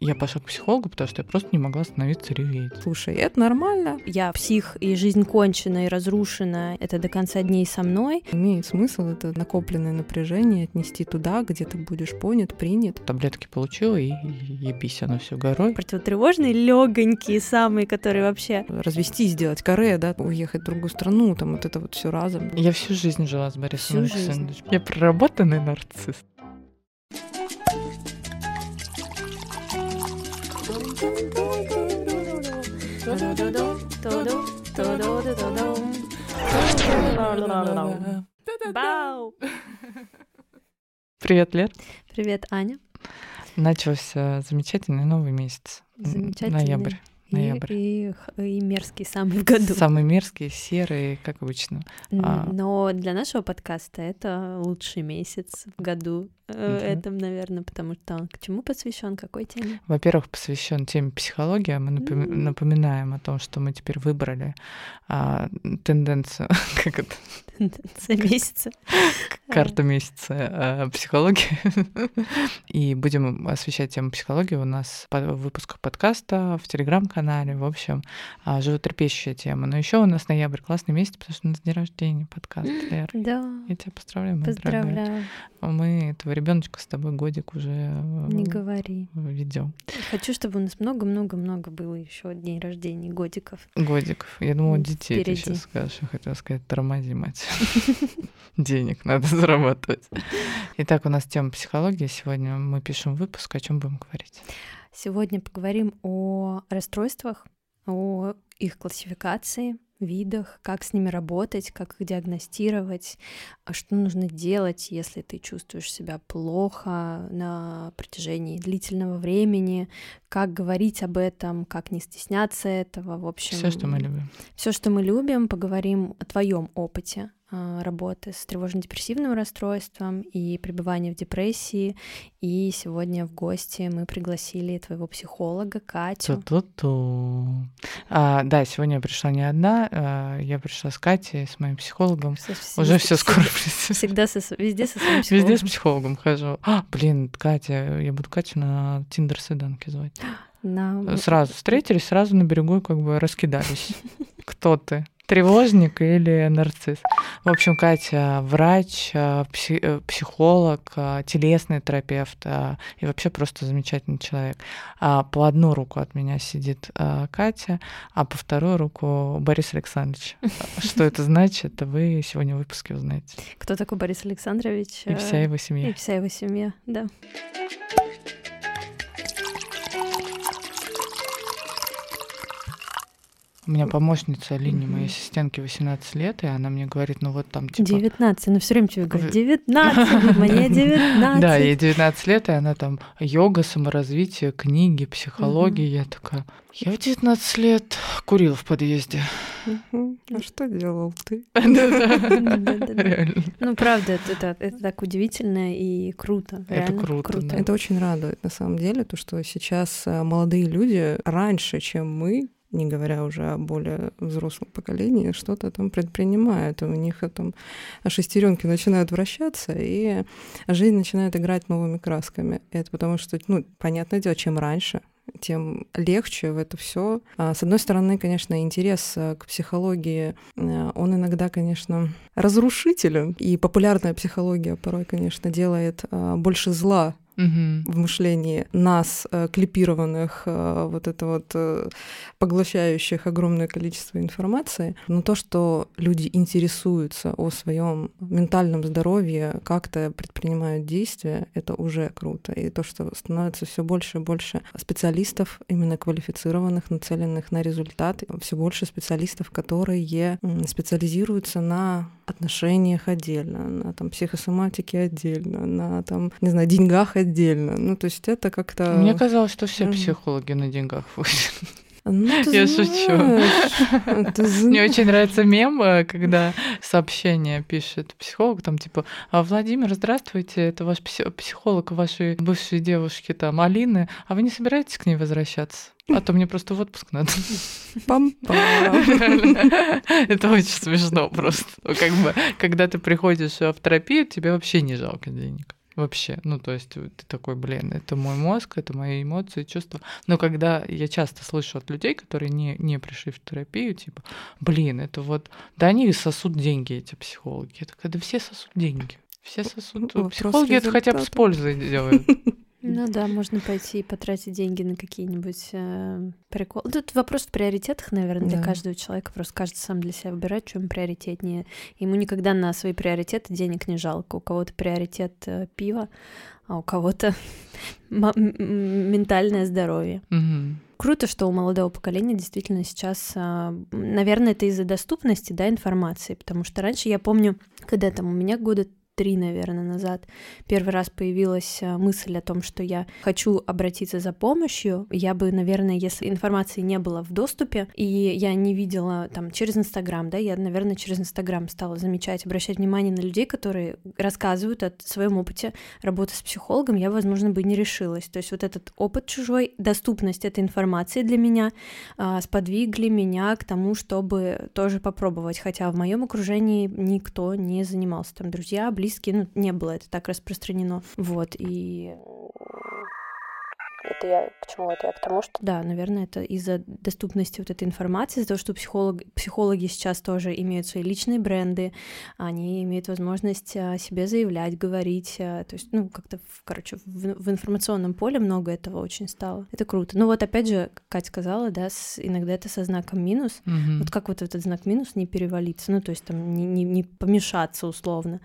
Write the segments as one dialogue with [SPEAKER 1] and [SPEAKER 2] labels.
[SPEAKER 1] Я пошла к психологу, потому что я просто не могла остановиться реветь.
[SPEAKER 2] Слушай, это нормально.
[SPEAKER 3] Я псих, и жизнь кончена и разрушена. Это до конца дней со мной.
[SPEAKER 2] Имеет смысл это накопленное напряжение отнести туда, где ты будешь понят, принят.
[SPEAKER 1] Таблетки получила, и ебись оно все горой.
[SPEAKER 3] Противотревожные легонькие самые, которые вообще...
[SPEAKER 2] Развестись, сделать каре, да, уехать в другую страну, там вот это вот все разом.
[SPEAKER 1] Я всю жизнь жила с Борисом
[SPEAKER 3] Всю жизнь.
[SPEAKER 1] Я проработанный нарцисс.
[SPEAKER 3] Бау!
[SPEAKER 1] Привет, Лер.
[SPEAKER 3] Привет, Аня.
[SPEAKER 1] Начался замечательный новый месяц.
[SPEAKER 3] Замечательный.
[SPEAKER 1] Ноябрь.
[SPEAKER 3] И-
[SPEAKER 1] Ноябрь.
[SPEAKER 3] И, и мерзкий самый в году.
[SPEAKER 1] Самый мерзкий, серый, как обычно. А-
[SPEAKER 3] Но для нашего подкаста это лучший месяц в году.
[SPEAKER 1] Мгм.
[SPEAKER 3] Этом, наверное, потому что он к чему посвящен, какой теме?
[SPEAKER 1] Во-первых, посвящен теме психологии. а Мы напоми- напоминаем о том, что мы теперь выбрали а, тенденцию, как это,
[SPEAKER 3] Тенденция месяца.
[SPEAKER 1] карта месяца а, психологии. И будем освещать тему психологии у нас в выпусках подкаста, в телеграм-канале. В общем, а, животрепещущая тема. Но еще у нас ноябрь классный месяц, потому что у нас день рождения подкаст. Лер.
[SPEAKER 3] Да,
[SPEAKER 1] Я тебя поздравляю,
[SPEAKER 3] поздравляю.
[SPEAKER 1] Мы этого ребеночка с тобой годик уже
[SPEAKER 3] Не говори.
[SPEAKER 1] ведем.
[SPEAKER 3] Хочу, чтобы у нас много-много-много было еще дней рождения, годиков.
[SPEAKER 1] Годиков. Я думала, детей ты
[SPEAKER 3] впереди.
[SPEAKER 1] сейчас скажешь. Я хотела сказать, тормози, мать. Денег надо зарабатывать. Итак, у нас тема психологии. Сегодня мы пишем выпуск. О чем будем говорить?
[SPEAKER 3] Сегодня поговорим о расстройствах, о их классификации, видах, как с ними работать, как их диагностировать, а что нужно делать, если ты чувствуешь себя плохо на протяжении длительного времени, как говорить об этом, как не стесняться этого, в общем.
[SPEAKER 1] Все, что мы любим.
[SPEAKER 3] Все, что мы любим, поговорим о твоем опыте работы с тревожно-депрессивным расстройством и пребывания в депрессии. И сегодня в гости мы пригласили твоего психолога Катю.
[SPEAKER 1] Ту-ту-ту. А, да, сегодня я пришла не одна. а, Я пришла с Катей, с моим психологом.
[SPEAKER 3] Со-
[SPEAKER 1] Уже все скоро.
[SPEAKER 3] Всегда со с- везде со своим
[SPEAKER 1] Везде
[SPEAKER 3] психологом.
[SPEAKER 1] с психологом хожу. А, блин, Катя, я буду Катю на Тиндер свиданки звать.
[SPEAKER 3] На-
[SPEAKER 1] Сразу встретились, сразу на берегу как бы раскидались. Кто ты? Тревожник или нарцисс? В общем, Катя врач, пси- э, психолог, а, телесный терапевт и вообще просто замечательный человек. А По одну руку от меня сидит Катя, а по вторую руку Борис Александрович. Что это значит, вы сегодня в выпуске узнаете.
[SPEAKER 3] Кто такой Борис Александрович?
[SPEAKER 1] И вся
[SPEAKER 3] Э,
[SPEAKER 1] его
[SPEAKER 3] И
[SPEAKER 1] семья.
[SPEAKER 3] вся его семья, да.
[SPEAKER 1] У меня помощница Лини, моей ассистентке 18 лет, и она мне говорит, ну вот там типа...
[SPEAKER 3] 19, она все время тебе говорит,
[SPEAKER 1] В-
[SPEAKER 3] 19, мне 19.
[SPEAKER 1] Да, ей 19 лет, и она там йога, саморазвитие, книги, психология. Я такая, я в 19 лет курила в подъезде.
[SPEAKER 2] А что делал ты?
[SPEAKER 3] Ну, правда, это, это, это так удивительно и круто.
[SPEAKER 1] Это
[SPEAKER 3] реально
[SPEAKER 1] круто.
[SPEAKER 2] Это очень радует, на самом деле, то, что сейчас а, молодые люди раньше, чем мы, не говоря уже о более взрослом поколении, что-то там предпринимают. У них там шестеренки начинают вращаться, и жизнь начинает играть новыми красками. Это потому что, ну, понятное дело, чем раньше, тем легче в это все. С одной стороны, конечно, интерес а, к психологии, а, он иногда, конечно, разрушителен. И популярная психология порой, конечно, делает а, больше зла В мышлении нас, э, клипированных, э, вот это вот э, поглощающих огромное количество информации, но то, что люди интересуются о своем ментальном здоровье, как-то предпринимают действия, это уже круто. И то, что становится все больше и больше специалистов, именно квалифицированных, нацеленных на результат, все больше специалистов, которые специализируются на отношениях отдельно, на там психосоматике отдельно, на там, не знаю, деньгах отдельно. Ну, то есть это как-то...
[SPEAKER 1] Мне казалось, что все психологи на деньгах ходят.
[SPEAKER 2] Ну,
[SPEAKER 1] Я шучу.
[SPEAKER 2] ты
[SPEAKER 1] Мне очень нравится мем, э, когда сообщение пишет психолог, там типа, «А, Владимир, здравствуйте, это ваш пси- психолог вашей бывшей девушки, там, Алины, а вы не собираетесь к ней возвращаться? А то мне просто в отпуск надо.
[SPEAKER 2] Пам-пам.
[SPEAKER 1] Это очень смешно просто. Ну, Как бы, когда ты приходишь э, в терапию, тебе вообще не жалко денег. Вообще. Ну, то есть ты такой, блин, это мой мозг, это мои эмоции, чувства. Но когда я часто слышу от людей, которые не, не пришли в терапию, типа, блин, это вот, да они сосут деньги, эти психологи. Я такая, да все сосут деньги. Все сосут. Психологи это хотя бы с пользой делают.
[SPEAKER 3] Ну да, можно пойти и потратить деньги на какие-нибудь э, приколы. Тут вопрос в приоритетах, наверное, для
[SPEAKER 2] Да.
[SPEAKER 3] каждого человека. Просто каждый сам для себя выбирает, что ему приоритетнее. Ему никогда на свои приоритеты денег не жалко. У кого-то приоритет э, пиво, а у кого-то ментальное здоровье.
[SPEAKER 1] Мгм.
[SPEAKER 3] Круто, что у молодого поколения действительно сейчас, а, наверное, это из-за доступности, да, информации, потому что раньше я помню, когда там у меня года три, наверное, назад первый раз появилась а, мысль о том, что я хочу обратиться за помощью, я бы, наверное, если информации не было в доступе, и я не видела там через Инстаграм, да, я, наверное, через Инстаграм стала замечать, обращать внимание на людей, которые рассказывают о своем опыте работы с психологом, я, возможно, бы не решилась. То есть вот этот опыт чужой, доступность этой информации для меня а, сподвигли меня к тому, чтобы тоже попробовать. Хотя в моем окружении никто не занимался. Там друзья, близкие, ну, не было это так распространено. Вот, и это я к чему это? Я к тому, что да, наверное, это из-за доступности вот этой информации, из-за того, что психолог, психологи сейчас тоже имеют свои личные бренды, они имеют возможность о себе заявлять, говорить, а, то есть, ну, как-то, короче, в, в информационном поле много этого очень стало. Это круто. Ну вот опять же, Катя сказала, да, с- иногда это со знаком минус.
[SPEAKER 1] Мгм.
[SPEAKER 3] Вот как вот этот знак минус не перевалиться, ну, то есть там не, не, не помешаться условно.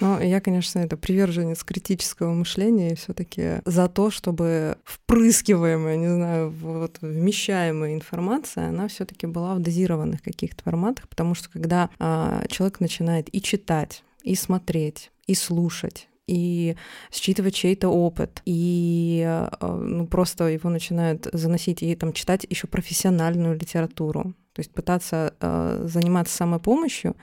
[SPEAKER 2] Ну, я, конечно, это приверженец критического мышления и все таки за то, чтобы впрыскиваемая, не знаю, вот, вмещаемая информация, она все таки была в дозированных каких-то форматах, потому что когда а, человек начинает и читать, и смотреть, и слушать, и считывать чей-то опыт, и а, ну, просто его начинают заносить и там читать еще профессиональную литературу. То есть пытаться а, заниматься самопомощью.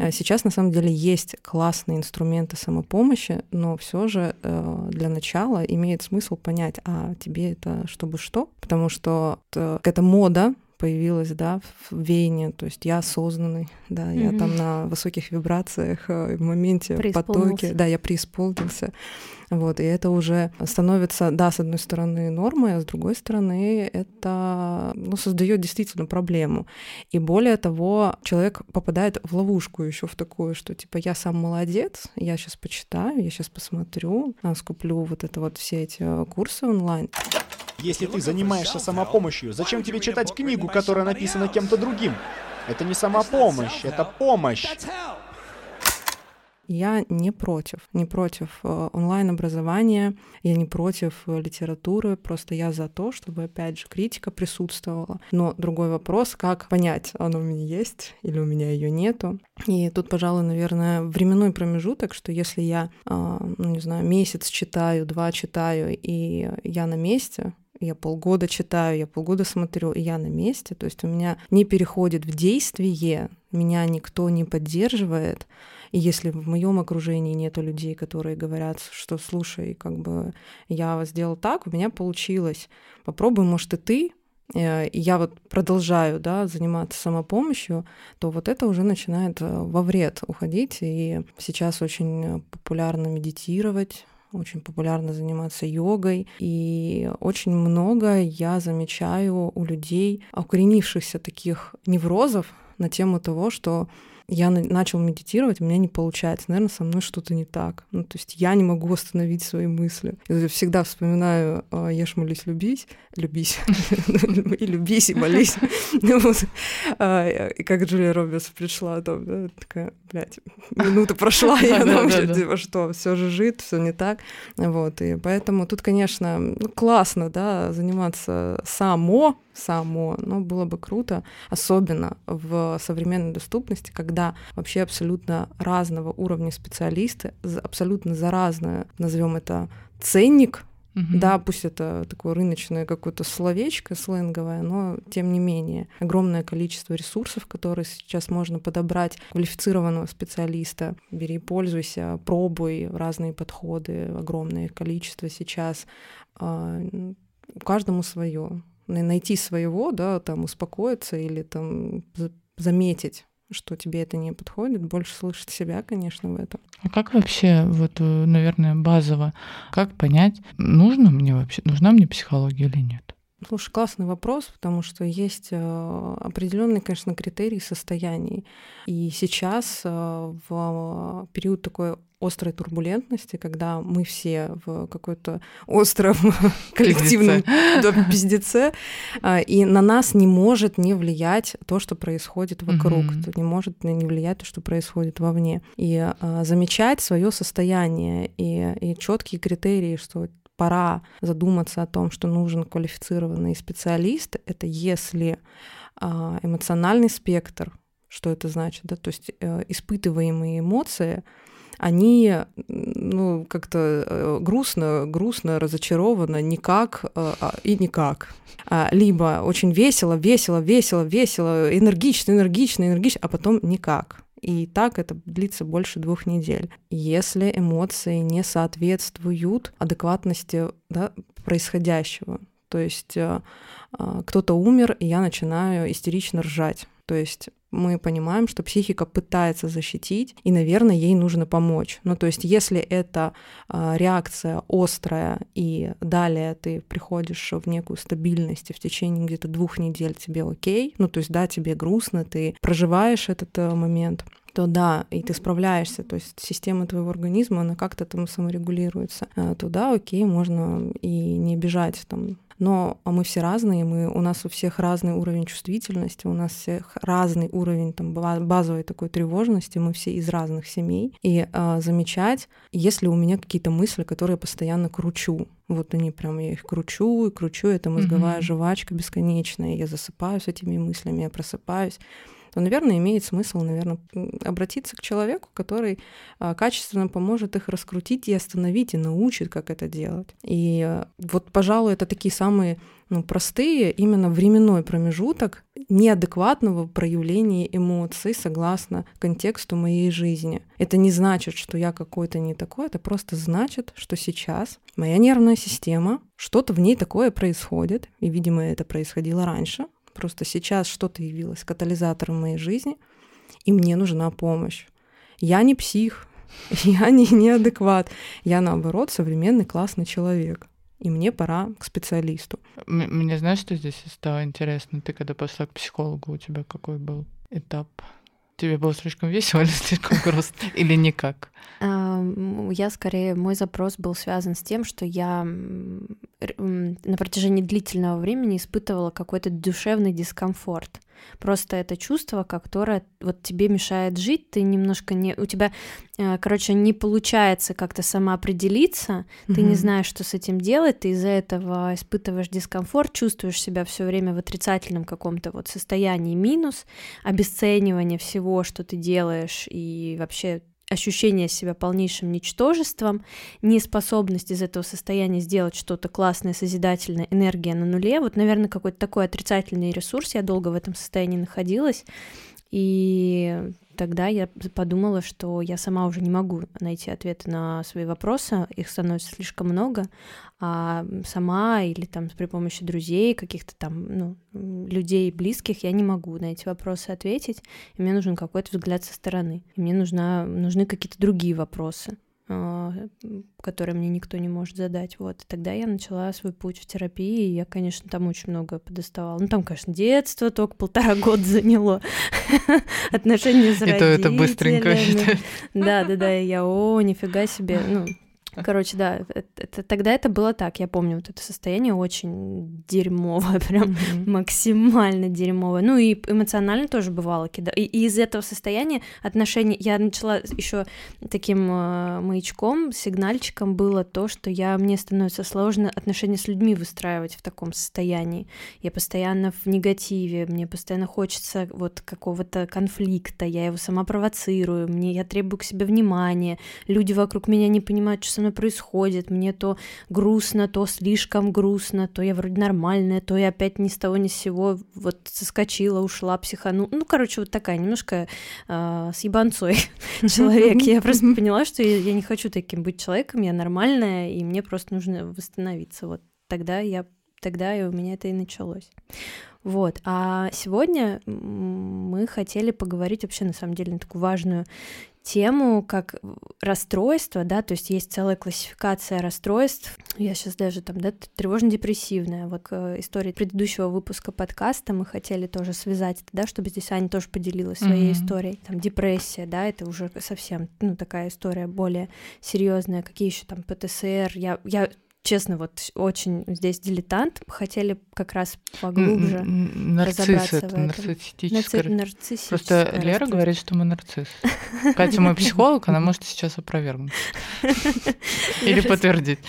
[SPEAKER 2] Э, Сейчас на самом деле есть классные инструменты самопомощи, но все же э, для начала имеет смысл понять, а тебе это чтобы что? Потому что э, какая-то мода появилась, да, в веяние, то есть я осознанный, да, я
[SPEAKER 3] Мгм.
[SPEAKER 2] там на высоких вибрациях э, в моменте, в потоке, да, я преисполнился, вот, и это уже становится, да, с одной стороны нормой, а с другой стороны это, ну, создает действительно проблему. И более того, человек попадает в ловушку еще в такую, что типа я сам молодец, я сейчас почитаю, я сейчас посмотрю, а, скуплю вот это вот все эти э, курсы онлайн.
[SPEAKER 4] Если ты занимаешься самопомощью, зачем тебе читать книгу, которая написана кем-то другим? Это не самопомощь, это помощь.
[SPEAKER 2] Я не против, не против э, онлайн-образования, я не против э, литературы, просто я за то, чтобы, опять же, критика присутствовала. Но другой вопрос, как понять, оно у меня есть или у меня ее нету. И тут, пожалуй, наверное, временной промежуток, что если я, а, ну, не знаю, месяц читаю, два читаю, и я на месте, я полгода читаю, я полгода смотрю, и я на месте, то есть у меня не переходит в действие, меня никто не поддерживает, и если в моем окружении нету людей, которые говорят, что слушай, как бы я сделал так, у меня получилось, попробуй, может, и ты, э, я вот продолжаю да, заниматься самопомощью, то вот это уже начинает э, во вред уходить. И сейчас очень э, популярно медитировать, очень популярно заниматься йогой. И очень много я замечаю у людей укоренившихся таких неврозов на тему того, что я на- начал медитировать, у меня не получается. Наверное, со мной что-то не так. Ну, то есть я не могу остановить свои мысли. Я всегда вспоминаю «Ешь, молись, любись». Любись. И любись, и молись. Ну. А, И как Джулия Робертс пришла, там, такая, блядь, минута прошла, и она вообще, типа, что, все же жит, все не так. Вот, и поэтому тут, конечно, ну, классно, да, заниматься само, само, но было бы круто, особенно в современной доступности, когда вообще абсолютно разного уровня специалисты, абсолютно за разное, назовем это, ценник,
[SPEAKER 1] Мгм.
[SPEAKER 2] да, пусть это такое рыночное какое-то словечко сленговое, но тем не менее огромное количество ресурсов, которые сейчас можно подобрать квалифицированного специалиста. Бери, пользуйся, пробуй разные подходы, огромное количество сейчас. А, Каждому свое. Найти своего, да, там успокоиться или там за- заметить что тебе это не подходит, больше слышать себя, конечно, в этом.
[SPEAKER 1] А как вообще, вот, э, наверное, базово, как понять, нужно мне вообще, нужна мне психология или нет?
[SPEAKER 2] Слушай, классный вопрос, потому что есть э, определенные, конечно, критерии состояний. И сейчас э, в период такой острой турбулентности, когда мы все в какой-то остром коллективном пиздеце, и на нас не может не влиять то, что происходит вокруг, не может не влиять то, что происходит вовне. И а, замечать свое состояние и, и четкие критерии, что пора задуматься о том, что нужен квалифицированный специалист, это если а, эмоциональный спектр, что это значит, да, то есть э, испытываемые эмоции, они ну, как-то э, грустно, грустно, разочарованно, никак э, а, и никак. А, либо очень весело, весело, весело, весело, энергично, энергично, энергично, а потом никак. И так это длится больше двух недель. Если эмоции не соответствуют адекватности да, происходящего, то есть э, а, кто-то умер, и я начинаю истерично ржать. То есть мы понимаем, что психика пытается защитить, и, наверное, ей нужно помочь. Ну, то есть, если это э, реакция острая, и далее ты приходишь в некую стабильность, и в течение где-то двух недель тебе окей, ну, то есть, да, тебе грустно, ты проживаешь этот э, момент, то да, и ты справляешься, то есть система твоего организма, она как-то там саморегулируется, э, то да, окей, можно и не бежать там но мы все разные, мы, у нас у всех разный уровень чувствительности, у нас всех разный уровень там, базовой такой тревожности, мы все из разных семей. И а, замечать, если у меня какие-то мысли, которые я постоянно кручу, вот они прям, я их кручу и кручу, это мозговая mm-hmm. жвачка бесконечная, я засыпаю с этими мыслями, я просыпаюсь то, наверное, имеет смысл, наверное, обратиться к человеку, который а, качественно поможет их раскрутить и остановить, и научит, как это делать. И а, вот, пожалуй, это такие самые ну, простые, именно временной промежуток неадекватного проявления эмоций согласно контексту моей жизни. Это не значит, что я какой-то не такой, это просто значит, что сейчас моя нервная система, что-то в ней такое происходит, и, видимо, это происходило раньше, Просто сейчас что-то явилось катализатором моей жизни, и мне нужна помощь. Я не псих, я не неадекват, я наоборот современный классный человек. И мне пора к специалисту.
[SPEAKER 1] Мне знаешь, что здесь стало интересно? Ты когда пошла к психологу, у тебя какой был этап? Тебе было слишком весело или слишком грустно? Или никак?
[SPEAKER 3] Я скорее, мой запрос был связан с тем, что я на протяжении длительного времени испытывала какой-то душевный дискомфорт. Просто это чувство, которое вот тебе мешает жить, ты немножко не... У тебя, э, короче, не получается как-то самоопределиться, mm-hmm. ты не знаешь, что с этим делать, ты из-за этого испытываешь дискомфорт, чувствуешь себя все время в отрицательном каком-то вот состоянии минус, обесценивание всего, что ты делаешь, и вообще ощущение себя полнейшим ничтожеством, неспособность из этого состояния сделать что-то классное, созидательное, энергия на нуле. Вот, наверное, какой-то такой отрицательный ресурс. Я долго в этом состоянии находилась. И тогда я подумала, что я сама уже не могу найти ответы на свои вопросы, их становится слишком много, а сама или там при помощи друзей, каких-то там ну, людей близких я не могу на эти вопросы ответить, и мне нужен какой-то взгляд со стороны, и мне нужна, нужны какие-то другие вопросы. А, которые мне никто не может задать. Вот. И тогда я начала свой путь в терапии, и я, конечно, там очень много подоставала. Ну, там, конечно, детство только полтора года заняло. Отношения с родителями. И то это быстренько. Да, да, да, я, о, нифига себе, ну, Короче, да, это, это, тогда это было так. Я помню вот это состояние очень дерьмовое, прям mm-hmm. максимально дерьмовое. Ну и эмоционально тоже бывало кида. И, и из этого состояния отношения я начала еще таким э, маячком, сигнальчиком было то, что я мне становится сложно отношения с людьми выстраивать в таком состоянии. Я постоянно в негативе, мне постоянно хочется вот какого-то конфликта, я его сама провоцирую, мне я требую к себе внимания, люди вокруг меня не понимают, что со мной происходит, мне то грустно, то слишком грустно, то я вроде нормальная, то я опять ни с того ни с сего вот соскочила, ушла, психану. Ну, короче, вот такая немножко э, с ебанцой человек. Я просто поняла, что я не хочу таким быть человеком, я нормальная, и мне просто нужно восстановиться. Вот тогда я тогда и у меня это и началось. Вот. А сегодня мы хотели поговорить вообще на самом деле на такую важную тему, как расстройство, да, то есть есть целая классификация расстройств. Я сейчас даже там, да, тревожно-депрессивная. Вот к истории предыдущего выпуска подкаста мы хотели тоже связать это, да, чтобы здесь Аня тоже поделилась своей mm-hmm. историей. Там депрессия, да, это уже совсем, ну, такая история более серьезная. Какие еще там ПТСР? Я, я честно, вот очень здесь дилетант. Хотели как раз поглубже
[SPEAKER 1] Нарцисс
[SPEAKER 3] разобраться
[SPEAKER 1] это
[SPEAKER 3] в этом.
[SPEAKER 1] нарциссическое.
[SPEAKER 3] Нарци- нарциссическое
[SPEAKER 1] Просто Лера
[SPEAKER 3] расстройство.
[SPEAKER 1] говорит, что мы нарцисс. Катя мой психолог, она может сейчас опровергнуть. Или подтвердить.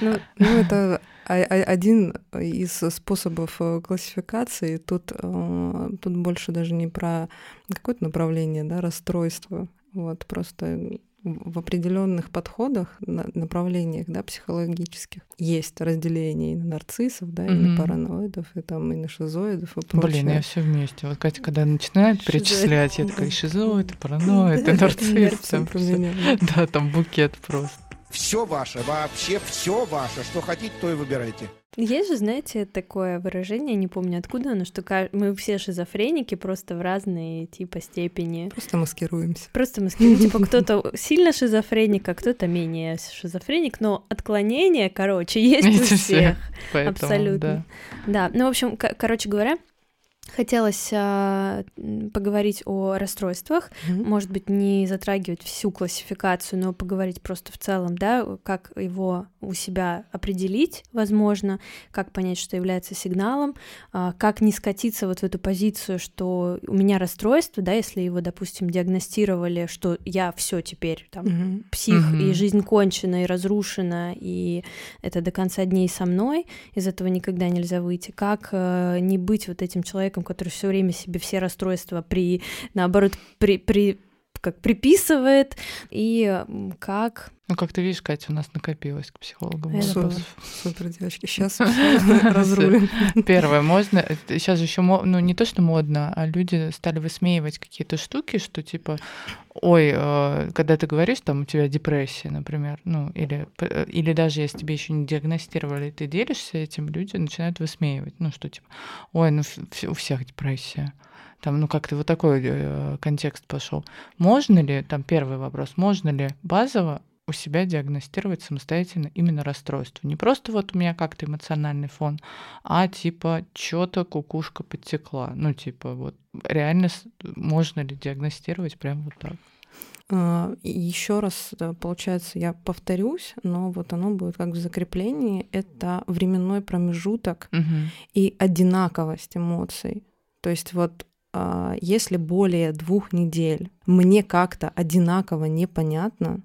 [SPEAKER 3] Ну,
[SPEAKER 2] Ну, это один из способов э, классификации. Тут, э, тут больше даже не про какое-то направление, да, расстройство. Вот, просто в определенных подходах, на- направлениях, да, психологических есть разделение и на нарциссов, да, и на
[SPEAKER 1] Мгм.
[SPEAKER 2] параноидов, и там и на шизоидов, и прочее.
[SPEAKER 1] Блин, я все вместе. Вот Катя, когда начинает
[SPEAKER 3] Шизоид.
[SPEAKER 1] перечислять, я такая, шизоид, параноид, и нарцисс. Да, там букет просто.
[SPEAKER 5] Все ваше, вообще все ваше. Что хотите, то и выбирайте.
[SPEAKER 3] Есть же, знаете, такое выражение, не помню откуда оно, что мы все шизофреники просто в разные типа степени.
[SPEAKER 2] Просто маскируемся.
[SPEAKER 3] Просто скажем, типа кто-то сильно шизофреник, а кто-то менее шизофреник, но отклонения, короче, есть у
[SPEAKER 1] всех.
[SPEAKER 3] Абсолютно.
[SPEAKER 1] да.
[SPEAKER 3] Ну, в общем, ко- короче говоря, хотелось а, поговорить о расстройствах,
[SPEAKER 2] Мгм.
[SPEAKER 3] может быть, не затрагивать всю классификацию, но поговорить просто в целом, да, как его у себя определить, возможно, как понять, что является сигналом, а, как не скатиться вот в эту позицию, что у меня расстройство, да, если его, допустим, диагностировали, что я все теперь там
[SPEAKER 2] Мгм.
[SPEAKER 3] псих, и
[SPEAKER 1] Мгм.
[SPEAKER 3] жизнь кончена, и разрушена, и это до конца дней со мной, из этого никогда нельзя выйти. Как э, не быть вот этим человеком, который все время себе все расстройства при, наоборот, при, при как приписывает, и как...
[SPEAKER 1] Ну, как ты видишь, Катя, у нас накопилось к
[SPEAKER 2] Супер,
[SPEAKER 1] вопросов.
[SPEAKER 2] супер, девочки. Сейчас разрулим.
[SPEAKER 1] Первое, можно, сейчас же еще, ну не то, что модно, а люди стали высмеивать какие-то штуки, что типа, ой, э, когда ты говоришь, там у тебя депрессия, например, ну или, э, или даже если тебе еще не диагностировали, ты делишься этим, люди начинают высмеивать, ну что типа, ой, ну у всех депрессия. Там, ну, как-то вот такой э, контекст пошел. Можно ли, там первый вопрос, можно ли базово у себя диагностировать самостоятельно именно расстройство. Не просто вот у меня как-то эмоциональный фон, а типа что-то кукушка подтекла. Ну, типа вот реально можно ли диагностировать прям вот так?
[SPEAKER 2] Еще раз, получается, я повторюсь, но вот оно будет как в закреплении. Это временной промежуток
[SPEAKER 1] Мгм.
[SPEAKER 2] и одинаковость эмоций. То есть вот а, если более двух недель мне как-то одинаково непонятно,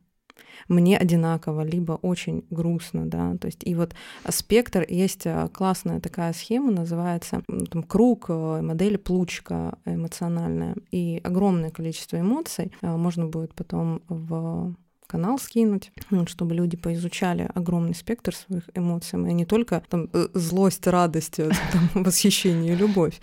[SPEAKER 2] мне одинаково, либо очень грустно, да, то есть и вот спектр, есть а, классная такая схема, называется там, круг, э, модель плучка эмоциональная, и огромное количество эмоций а, можно будет потом в канал скинуть, ну, чтобы люди поизучали огромный спектр своих эмоций, и не только там э, злость, радость, э, там, восхищение, любовь.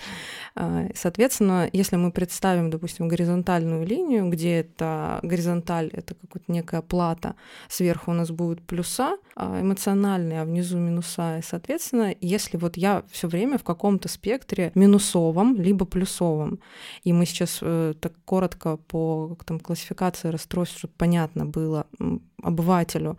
[SPEAKER 2] А, Соответственно, если мы представим, допустим, горизонтальную линию, где это горизонталь — это какая-то некая плата, сверху у нас будут плюса а, эмоциональные, а внизу минуса. И, соответственно, если вот я все время в каком-то спектре минусовом, либо плюсовом, и мы сейчас э, так коротко по там, классификации расстройств, чтобы понятно было обывателю,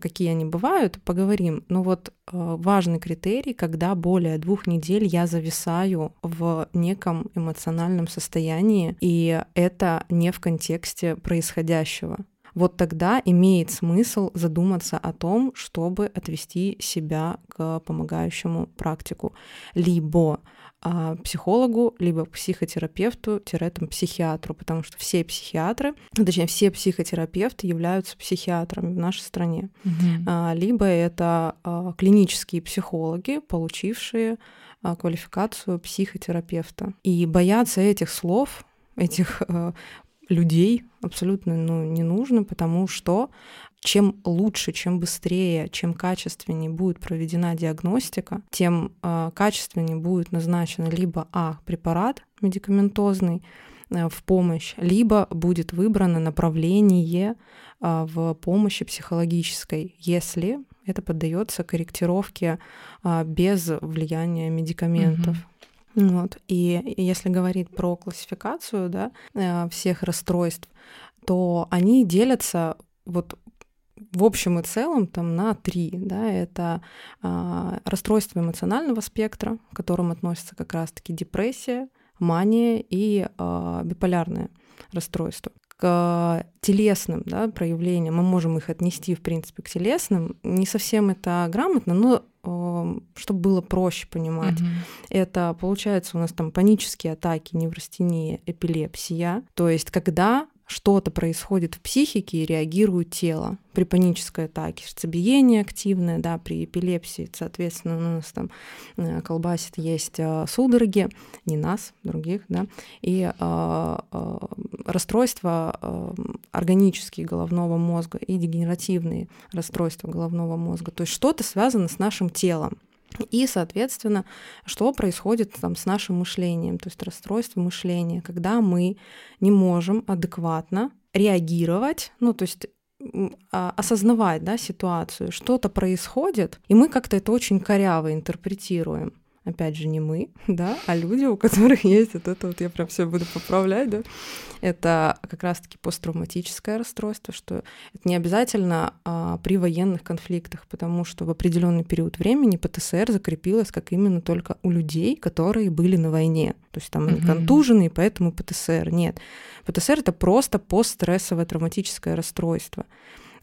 [SPEAKER 2] какие они бывают, поговорим. Но вот э, важный критерий, когда более двух недель я зависаю в неком эмоциональном состоянии, и это не в контексте происходящего. Вот тогда имеет смысл задуматься о том, чтобы отвести себя к помогающему практику. Либо психологу, либо психотерапевту, там, психиатру, потому что все психиатры, ну, точнее, все психотерапевты являются психиатрами в нашей стране. А, либо это а, клинические психологи, получившие а, квалификацию психотерапевта. И бояться этих слов, этих а, людей абсолютно ну, не нужно, потому что чем лучше, чем быстрее, чем качественнее будет проведена диагностика, тем э, качественнее будет назначен либо а препарат медикаментозный э, в помощь, либо будет выбрано направление э, в помощи психологической, если это поддается корректировке э, без влияния медикаментов.
[SPEAKER 1] Мгм.
[SPEAKER 2] Вот. И если говорить про классификацию да, э, всех расстройств, то они делятся вот в общем и целом там на три. Да, это а, расстройство эмоционального спектра, к которым относятся как раз-таки депрессия, мания и а, биполярное расстройство. К телесным да, проявлениям мы можем их отнести, в принципе, к телесным. Не совсем это грамотно, но а, чтобы было проще понимать. Mm-hmm. Это получается у нас там панические атаки, неврастения, эпилепсия. То есть когда что-то происходит в психике и реагирует тело. При панической атаке сердцебиение активное, да, при эпилепсии, соответственно, у нас там э, колбасит есть э, судороги, не нас, других, да, и э, э, расстройства э, органические головного мозга и дегенеративные расстройства головного мозга. То есть что-то связано с нашим телом. И, соответственно, что происходит там с нашим мышлением, то есть расстройство мышления, когда мы не можем адекватно реагировать, ну, то есть а, осознавать да, ситуацию, что-то происходит, и мы как-то это очень коряво интерпретируем опять же, не мы, да, а люди, у которых есть вот это вот, я прям все буду поправлять, да, это как раз-таки посттравматическое расстройство, что это не обязательно а, при военных конфликтах, потому что в определенный период времени ПТСР закрепилось как именно только у людей, которые были на войне. То есть там они mm-hmm. контужены, и поэтому ПТСР. Нет. ПТСР — это просто постстрессовое травматическое расстройство.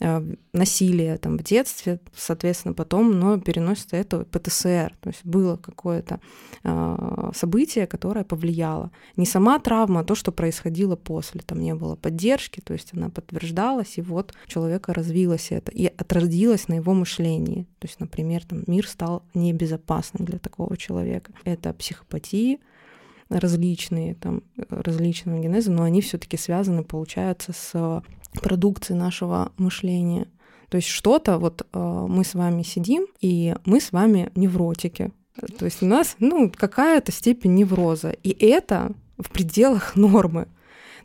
[SPEAKER 2] Э, насилие там, в детстве, соответственно, потом но переносится это ПТСР. То есть было какое-то э, событие, которое повлияло. Не сама травма, а то, что происходило после. Там не было поддержки, то есть она подтверждалась, и вот у человека развилось это и отразилось на его мышлении. То есть, например, там, мир стал небезопасным для такого человека. Это психопатии, различные, там, различного генеза, но они все таки связаны, получается, с продукции нашего мышления. То есть что-то, вот э, мы с вами сидим, и мы с вами невротики. То есть у нас, ну, какая-то степень невроза. И это в пределах нормы.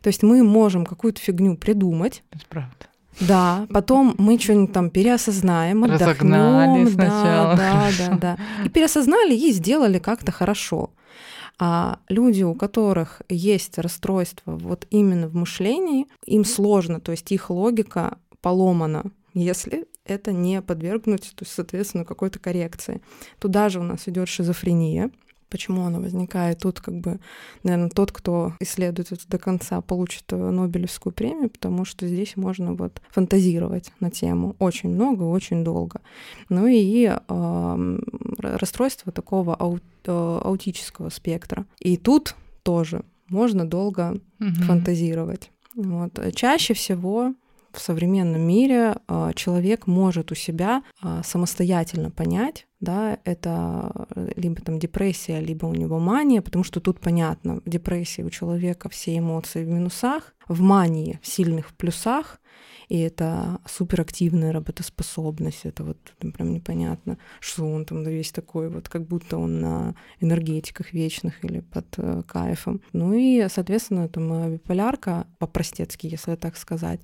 [SPEAKER 2] То есть мы можем какую-то фигню придумать.
[SPEAKER 1] Это правда.
[SPEAKER 2] Да, потом мы что-нибудь там переосознаем, отдохнем.
[SPEAKER 1] сначала.
[SPEAKER 2] Да, да, да, да. И переосознали и сделали как-то хорошо. А люди, у которых есть расстройство вот именно в мышлении, им сложно, то есть их логика поломана, если это не подвергнуть, то есть, соответственно, какой-то коррекции. Туда же у нас идет шизофрения, Почему она возникает? Тут как бы, наверное, тот, кто исследует это до конца, получит э, Нобелевскую премию, потому что здесь можно вот фантазировать на тему очень много, очень долго. Ну и э, расстройство такого ау э, аутического спектра. И тут тоже можно долго mm-hmm. фантазировать. Вот. Чаще всего в современном мире а, человек может у себя а, самостоятельно понять, да, это либо там депрессия, либо у него мания, потому что тут понятно, в депрессии у человека все эмоции в минусах, в мании в сильных плюсах, и это суперактивная работоспособность, это вот там прям непонятно, что он там весь такой вот, как будто он на энергетиках вечных или под э, кайфом. Ну и, соответственно, там биполярка, по-простецки, если так сказать,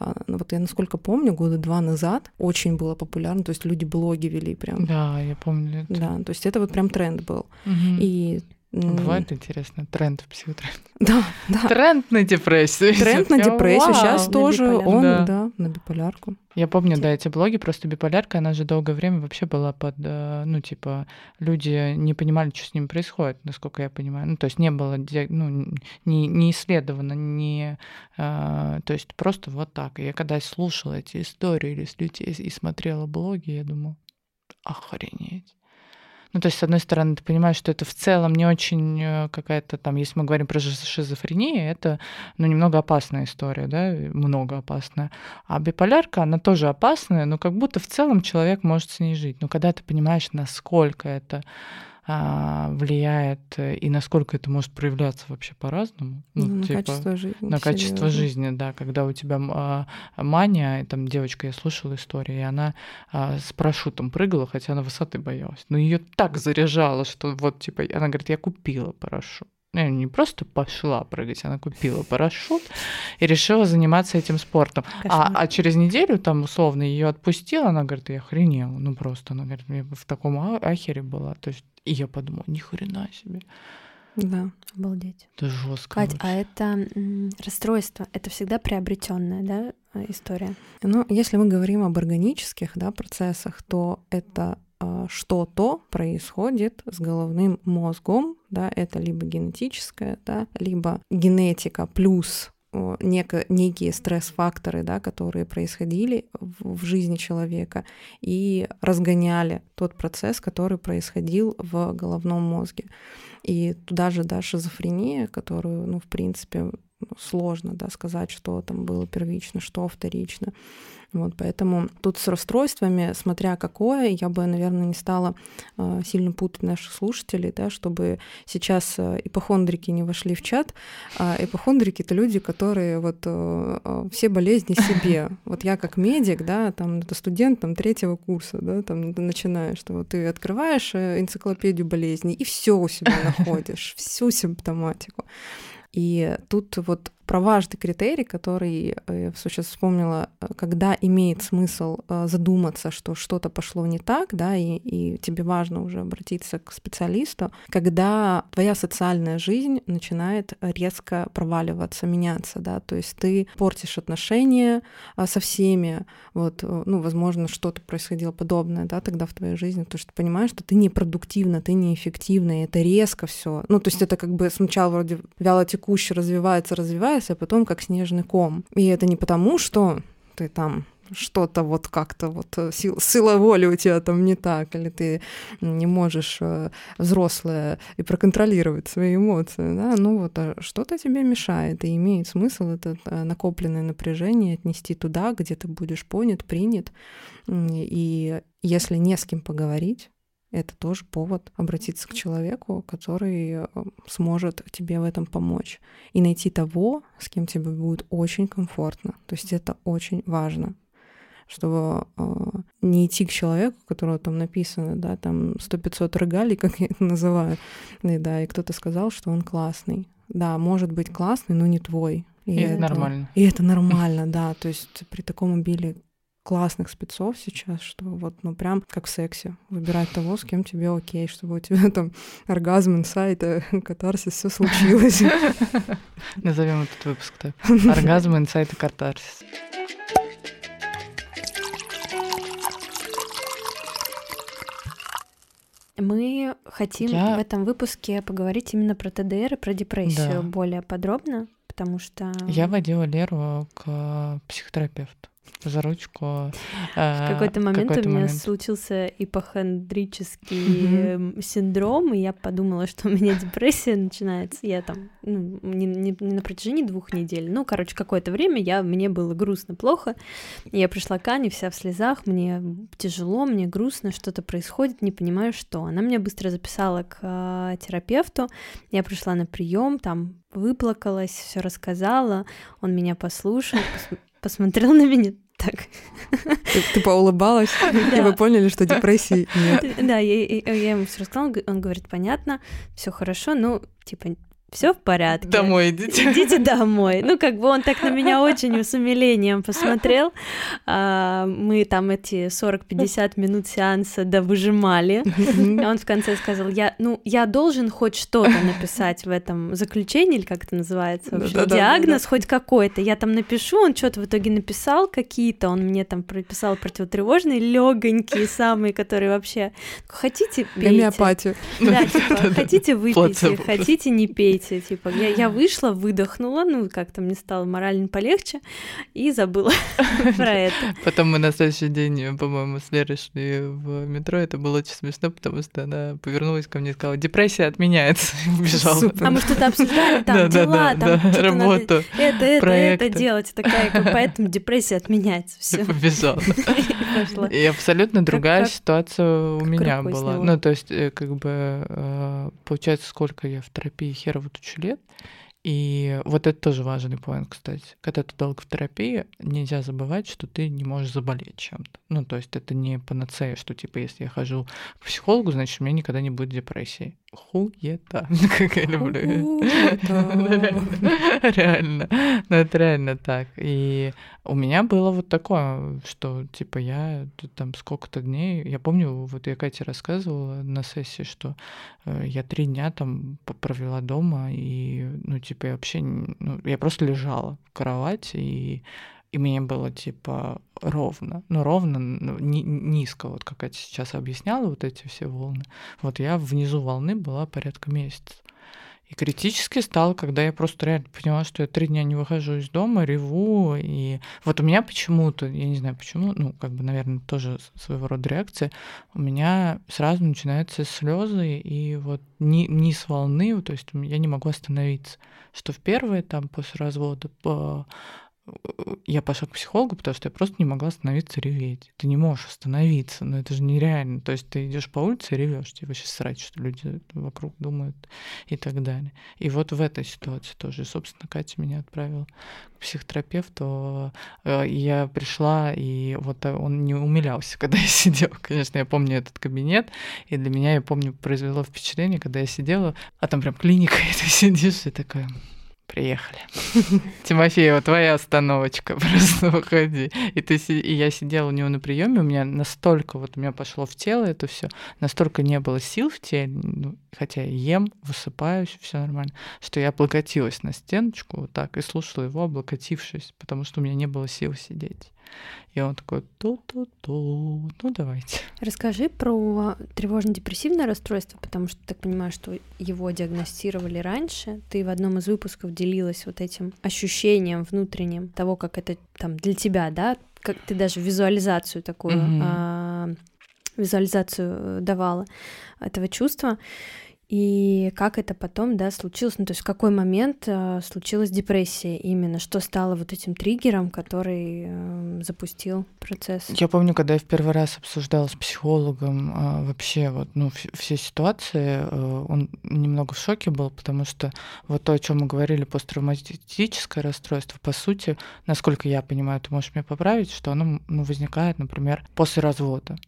[SPEAKER 2] э, ну вот я насколько помню, года два назад очень было популярно, то есть люди блоги вели прям.
[SPEAKER 1] Да, я помню это.
[SPEAKER 2] Да, то есть это вот прям тренд был. Угу. И
[SPEAKER 1] Бывает интересно, тренд в психотерапии.
[SPEAKER 2] Да, да.
[SPEAKER 1] Тренд на депрессию.
[SPEAKER 2] Тренд на депрессию. Сейчас тоже он, да. да, на биполярку.
[SPEAKER 1] Я помню, да, эти блоги, просто биполярка, она же долгое время вообще была под, э, ну, типа, люди не понимали, что с ним происходит, насколько я понимаю. Ну, то есть не было, ну, не, не исследовано, не, э, то есть просто вот так. И я когда слушала эти истории или с людей и смотрела блоги, я думала, охренеть. Ну, то есть, с одной стороны, ты понимаешь, что это в целом не очень э, какая-то там, если мы говорим про шизофрению, это, ну, немного опасная история, да, много опасная. А биполярка, она тоже опасная, но как будто в целом человек может с ней жить. Но когда ты понимаешь, насколько это влияет э, и насколько это может проявляться вообще по-разному.
[SPEAKER 2] Ну, на типа, качество жизни.
[SPEAKER 1] На качество жизни, да. Когда у тебя а, мания, там девочка, я слушала историю, и она а, с парашютом прыгала, хотя она высоты боялась. Но ее так заряжало, что вот типа она говорит, я купила парашют. Ну, не просто пошла прыгать, она купила парашют и решила заниматься этим спортом. А, а через неделю там условно ее отпустила, она говорит, я охренела. Ну просто, она говорит, я в таком а- ахере была. То есть, и я подумала, ни хрена себе.
[SPEAKER 2] Да.
[SPEAKER 3] Обалдеть.
[SPEAKER 1] Это жестко.
[SPEAKER 3] Кать, а это м, расстройство, это всегда приобретенная, да, э, история?
[SPEAKER 2] Ну, если мы говорим об органических да, процессах, то это что-то происходит с головным мозгом, да, это либо генетическое, да, либо генетика плюс неко, некие стресс-факторы, да, которые происходили в, в жизни человека и разгоняли тот процесс, который происходил в головном мозге. И туда же, да, шизофрения, которую, ну, в принципе, сложно, да, сказать, что там было первично, что вторично. Вот, поэтому тут с расстройствами, смотря какое, я бы, наверное, не стала э, сильно путать наших слушателей, да, чтобы сейчас э, ипохондрики не вошли в чат. А ипохондрики — это люди, которые вот э, все болезни себе. Вот я как медик, да, там, это студент там, третьего курса, да, там, начинаешь, что вот ты открываешь энциклопедию болезней и все у себя находишь, всю симптоматику. И тут вот про важный критерий, который э, я сейчас вспомнила, э, когда имеет смысл э, задуматься, что что-то пошло не так, да, и, и тебе важно уже обратиться к специалисту, когда твоя социальная жизнь начинает резко проваливаться, меняться, да, то есть ты портишь отношения со всеми, вот, ну, возможно, что-то происходило подобное, да, тогда в твоей жизни, то, что ты понимаешь, что ты непродуктивна, ты неэффективна, и это резко все. Ну, то есть это как бы сначала вроде вяло текуще развивается, развивается, а потом как снежный ком. И это не потому, что ты там что-то вот как-то вот э, сил, сила воли у тебя там не так, или ты не можешь э, взрослая и проконтролировать свои эмоции, да, ну вот а что-то тебе мешает, и имеет смысл это э, накопленное напряжение отнести туда, где ты будешь понят, принят, и если не с кем поговорить, это тоже повод обратиться к человеку, который э, сможет тебе в этом помочь. И найти того, с кем тебе будет очень комфортно. То есть это очень важно чтобы э, не идти к человеку, которого там написано, да, там 100-500 регалий, как я это называю, и, да, и кто-то сказал, что он классный. Да, может быть классный, но не твой.
[SPEAKER 1] И, и это нормально.
[SPEAKER 2] И это нормально, да. То есть при таком обилии классных спецов сейчас, что вот, ну, прям как в сексе. Выбирать того, с кем тебе окей, чтобы у тебя там оргазм, инсайт, э, катарсис, все случилось.
[SPEAKER 1] Назовем этот выпуск так. Оргазм, инсайт и катарсис.
[SPEAKER 3] Мы хотим Я... в этом выпуске поговорить именно про ТДР и про депрессию да. более подробно, потому что...
[SPEAKER 1] Я водила Леру к психотерапевту за ручку.
[SPEAKER 3] В какой-то момент какой у меня момент. случился ипохондрический синдром, и я подумала, что у меня депрессия начинается. Я там ну, не, не, не на протяжении двух недель, ну, короче, какое-то время я, мне было грустно, плохо. Я пришла к Ане вся в слезах, мне тяжело, мне грустно, что-то происходит, не понимаю, что. Она меня быстро записала к э, терапевту, я пришла на прием, там выплакалась, все рассказала, он меня послушал, пос посмотрел на меня так.
[SPEAKER 2] Ты, ты поулыбалась, да. и вы поняли, что депрессии нет.
[SPEAKER 3] Да, я, я, я ему все рассказала, он говорит, понятно, все хорошо, ну, типа, все в порядке.
[SPEAKER 1] Домой идите.
[SPEAKER 3] Идите домой. Ну, как бы он так на меня очень с умилением посмотрел. А, мы там эти 40-50 минут сеанса да выжимали. И он в конце сказал, я, ну, я должен хоть что-то написать в этом заключении, или как это называется, в общем, диагноз хоть какой-то. Я там напишу, он что-то в итоге написал какие-то, он мне там прописал противотревожные, легонькие самые, которые вообще... Хотите, пейте.
[SPEAKER 2] Гомеопатию.
[SPEAKER 3] Да, типа, хотите, выпейте, хотите, не пейте говорите, типа, я, я вышла, выдохнула, ну, как-то мне стало морально полегче, и забыла про это.
[SPEAKER 1] Потом мы на следующий день, по-моему, с Лерой шли в метро, это было очень смешно, потому что она повернулась ко мне и сказала, депрессия отменяется, и убежала.
[SPEAKER 3] А мы что-то обсуждали, там дела, там работу, это, это, это делать, такая, поэтому депрессия отменяется, все.
[SPEAKER 1] Побежала. И абсолютно другая ситуация у меня была. Ну, то есть, э, как бы, э, получается, сколько я в терапии херово тысячу лет, И вот это тоже важный поинт, кстати. Когда ты долго в терапии, нельзя забывать, что ты не можешь заболеть чем-то. Ну, то есть это не панацея, что типа если я хожу к психологу, значит, у меня никогда не будет депрессии. Хуета, как я люблю. Реально. Ну, это реально так. И у меня было вот такое, что типа я там сколько-то дней, я помню, вот я Кате рассказывала на сессии, что э, я три дня там провела дома, и, ну, типа, я вообще, ну, я просто лежала в кровати, и и мне было типа ровно, ну ровно, ну, ни, низко, вот как я сейчас объясняла, вот эти все волны. Вот я внизу волны была порядка месяца. И критически стало, когда я просто реально поняла, что я три дня не выхожу из дома, реву. И вот у меня почему-то, я не знаю почему, ну, как бы, наверное, тоже своего рода реакция, у меня сразу начинаются слезы и вот ни, низ волны, то есть я не могу остановиться. Что в первые там после развода по я пошла к психологу, потому что я просто не могла остановиться реветь. Ты не можешь остановиться, но это же нереально. То есть ты идешь по улице и ревешь, тебе вообще срать, что люди вокруг думают и так далее. И вот в этой ситуации тоже, собственно, Катя меня отправила к психотерапевту. Э, я пришла, и вот он не умилялся, когда я сидела. Конечно, я помню этот кабинет, и для меня, я помню, произвело впечатление, когда я сидела, а там прям клиника, и ты сидишь, и такая Приехали. Тимофеева, твоя остановочка, просто выходи. И, ты, и я сидела у него на приеме, у меня настолько, вот у меня пошло в тело это все, настолько не было сил в теле, ну, хотя ем, высыпаюсь, все нормально, что я облокотилась на стеночку вот так и слушала его, облокотившись, потому что у меня не было сил сидеть. И он такой, ту-ту-ту, ну давайте.
[SPEAKER 3] Расскажи про тревожно-депрессивное расстройство, потому что так понимаю, что его диагностировали раньше. Ты в одном из выпусков делилась вот этим ощущением внутренним того, как это там для тебя, да, как ты даже визуализацию такую, mm-hmm. а, визуализацию давала этого чувства и как это потом, да, случилось, ну, то есть в какой момент э, случилась депрессия именно, что стало вот этим триггером, который э, запустил процесс?
[SPEAKER 1] Я помню, когда я в первый раз обсуждала с психологом э, вообще вот, ну, все ситуации, э, он немного в шоке был, потому что вот то, о чем мы говорили, посттравматическое расстройство, по сути, насколько я понимаю, ты можешь меня поправить, что оно ну, возникает, например, после развода.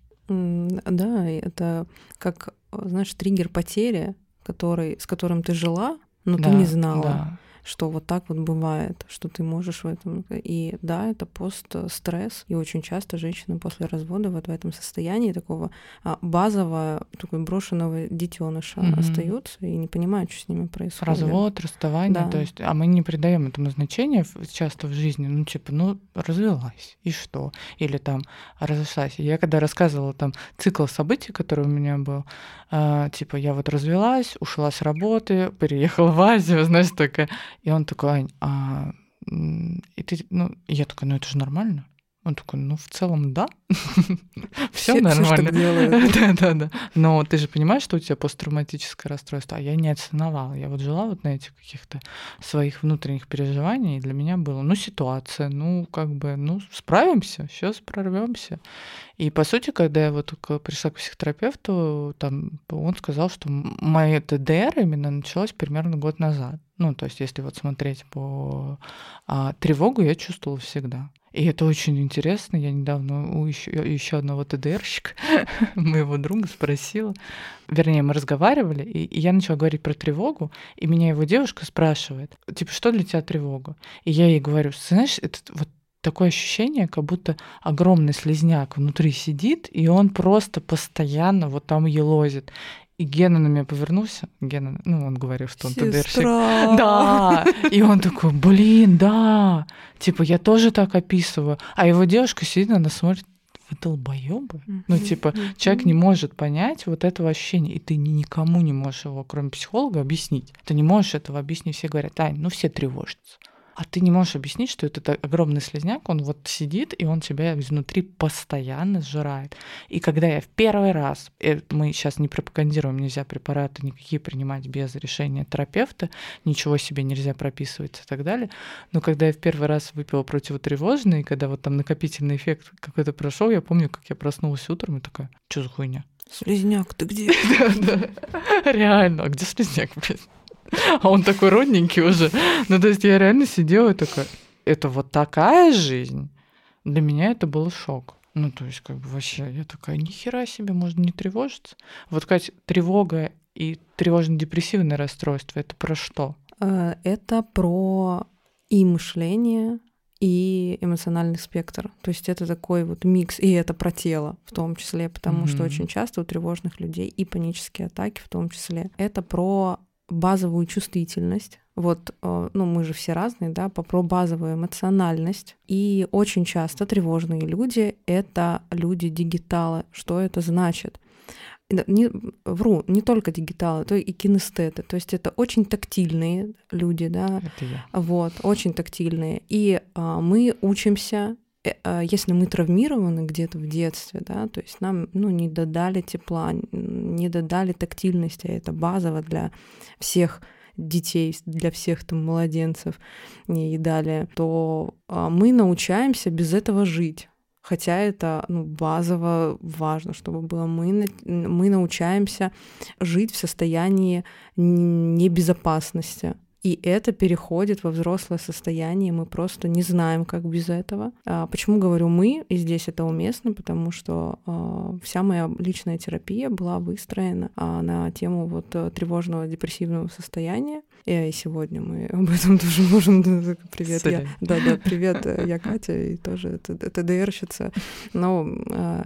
[SPEAKER 2] Да, это как знаешь, триггер потери, который, с которым ты жила, но да, ты не знала. Да что вот так вот бывает, что ты можешь в этом. И да, это постстресс. И очень часто женщины после развода вот в этом состоянии такого а, базового, такой брошенного детеныша mm-hmm. остаются и не понимают, что с ними происходит.
[SPEAKER 1] Развод, расставание, да. то есть, а мы не придаем этому значения часто в жизни, ну типа, ну развелась и что, или там разошлась. Я когда рассказывала там цикл событий, который у меня был, э, типа я вот развелась, ушла с работы, переехала в Азию, знаешь, такая и он такой, Ань, а... И ты, ну, и я такая, ну это же нормально. Он такой, ну, в целом, да. Все нормально. Да, да, да. Но ты же понимаешь, что у тебя посттравматическое расстройство, а я не осознавала. Я вот жила вот на этих каких-то своих внутренних переживаний, и для меня было, ну, ситуация, ну, как бы, ну, справимся, сейчас прорвемся. И, по сути, когда я вот пришла к психотерапевту, там, он сказал, что моя ТДР именно началась примерно год назад. Ну, то есть, если вот смотреть по а, тревогу, я чувствовала всегда. И это очень интересно. Я недавно у еще, еще одного ТДРщика, моего друга, спросила. Вернее, мы разговаривали, и, и я начала говорить про тревогу, и меня его девушка спрашивает, типа, что для тебя тревога? И я ей говорю, знаешь, это вот такое ощущение, как будто огромный слезняк внутри сидит, и он просто постоянно вот там елозит. И Гена на меня повернулся. Гена, ну, он говорил, что он ТДРщик. Да. И он такой, блин, да. Типа, я тоже так описываю. А его девушка сидит, она смотрит, вы долбоебы. Ну, типа, человек не может понять вот этого ощущения, и ты никому не можешь его, кроме психолога, объяснить. Ты не можешь этого объяснить. Все говорят, Ань, ну все тревожатся. А ты не можешь объяснить, что это огромный слезняк, он вот сидит, и он тебя изнутри постоянно сжирает. И когда я в первый раз, э, мы сейчас не пропагандируем, нельзя препараты никакие принимать без решения терапевта, ничего себе нельзя прописывать и так далее, но когда я в первый раз выпила противотревожный, когда вот там накопительный эффект какой-то прошел, я помню, как я проснулась утром и такая, что за хуйня?
[SPEAKER 2] Слизняк, ты где?
[SPEAKER 1] Реально, а где слизняк, блядь? А он такой родненький уже. Ну, то есть я реально сидела и такая, это вот такая жизнь? Для меня это был шок. Ну, то есть, как бы вообще, я такая, нихера себе, можно не тревожиться. Вот, Кать, тревога и тревожно-депрессивное расстройство, это про что?
[SPEAKER 2] Э, Это про и мышление, и эмоциональный спектр. То есть это такой вот микс, и это про тело в том числе, потому что
[SPEAKER 1] Мгм.
[SPEAKER 2] очень часто у тревожных людей и панические атаки в том числе. Это про базовую чувствительность. Вот, э, ну, мы же все разные, да, про базовую эмоциональность. И очень часто тревожные люди — это люди-дигиталы. Что это значит? Не, вру, не только дигиталы, то и кинестеты. То есть это очень тактильные люди, да,
[SPEAKER 1] Это я.
[SPEAKER 2] вот, очень тактильные. И а, мы учимся, если мы травмированы где-то в детстве, да, то есть нам ну, не додали тепла, не додали тактильности, а это базово для всех детей, для всех там младенцев и далее, то а, мы научаемся без этого жить. Хотя это ну, базово важно, чтобы было. Мы, мы научаемся жить в состоянии небезопасности. И это переходит во взрослое состояние, мы просто не знаем, как без этого. А, Почему говорю мы, и здесь это уместно, потому что а, вся моя личная терапия была выстроена а, на тему вот э, тревожного депрессивного состояния. И сегодня мы об этом тоже можем... Привет, я...
[SPEAKER 1] Сорян.
[SPEAKER 2] Да, да, привет, э, я Катя, и тоже ТДРщица. Но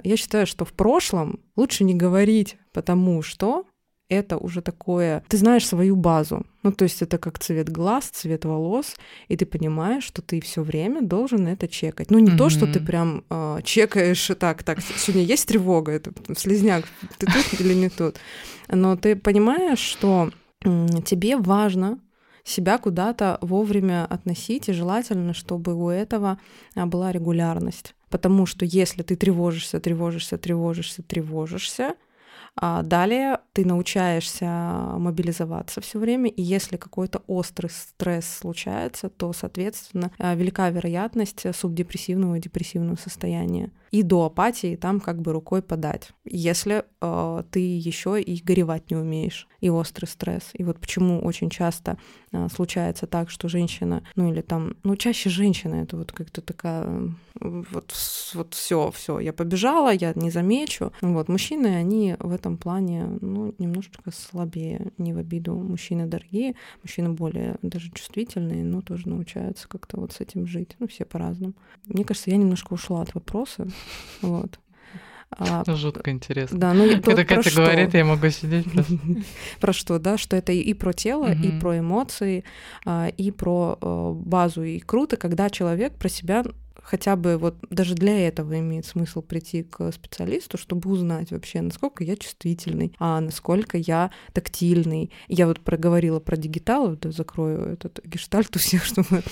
[SPEAKER 2] я считаю, что в прошлом лучше не говорить, потому что это уже такое... Ты знаешь свою базу. Ну, то есть это как цвет глаз, цвет волос, и ты понимаешь, что ты все время должен это чекать. Ну, не то, что ты прям э, чекаешь так, так, сегодня есть тревога, это слезняк, ты тут или не тут. Но ты понимаешь, что тебе важно себя куда-то вовремя относить, и желательно, чтобы у этого а, была регулярность. Потому что если ты тревожишься, тревожишься, тревожишься, тревожишься, далее ты научаешься мобилизоваться все время, и если какой-то острый стресс случается, то, соответственно, а, велика вероятность субдепрессивного и депрессивного состояния. И до апатии там как бы рукой подать, если э, ты еще и горевать не умеешь, и острый стресс. И вот почему очень часто а, случается так, что женщина, ну или там, ну чаще женщина, это вот как-то такая, м, вот, вот все, все, я побежала, я не замечу. Вот мужчины, они в этом плане, ну немножечко слабее, не в обиду. Мужчины дорогие, мужчины более даже чувствительные, но тоже научаются как-то вот с этим жить. Ну все по-разному. Мне кажется, я немножко ушла от вопроса, вот. А,
[SPEAKER 1] Жутко интересно.
[SPEAKER 2] да, ну я-
[SPEAKER 1] Когда
[SPEAKER 2] про
[SPEAKER 1] Катя
[SPEAKER 2] что?
[SPEAKER 1] говорит, я могу сидеть
[SPEAKER 2] про что, да, что это и про тело, и про эмоции, а, и про э, базу. И круто, когда человек про себя хотя бы вот даже для этого имеет смысл прийти к специалисту, чтобы узнать вообще, насколько я чувствительный, а насколько я тактильный. Я вот проговорила про дигиталов, да, закрою этот гештальт у всех, чтобы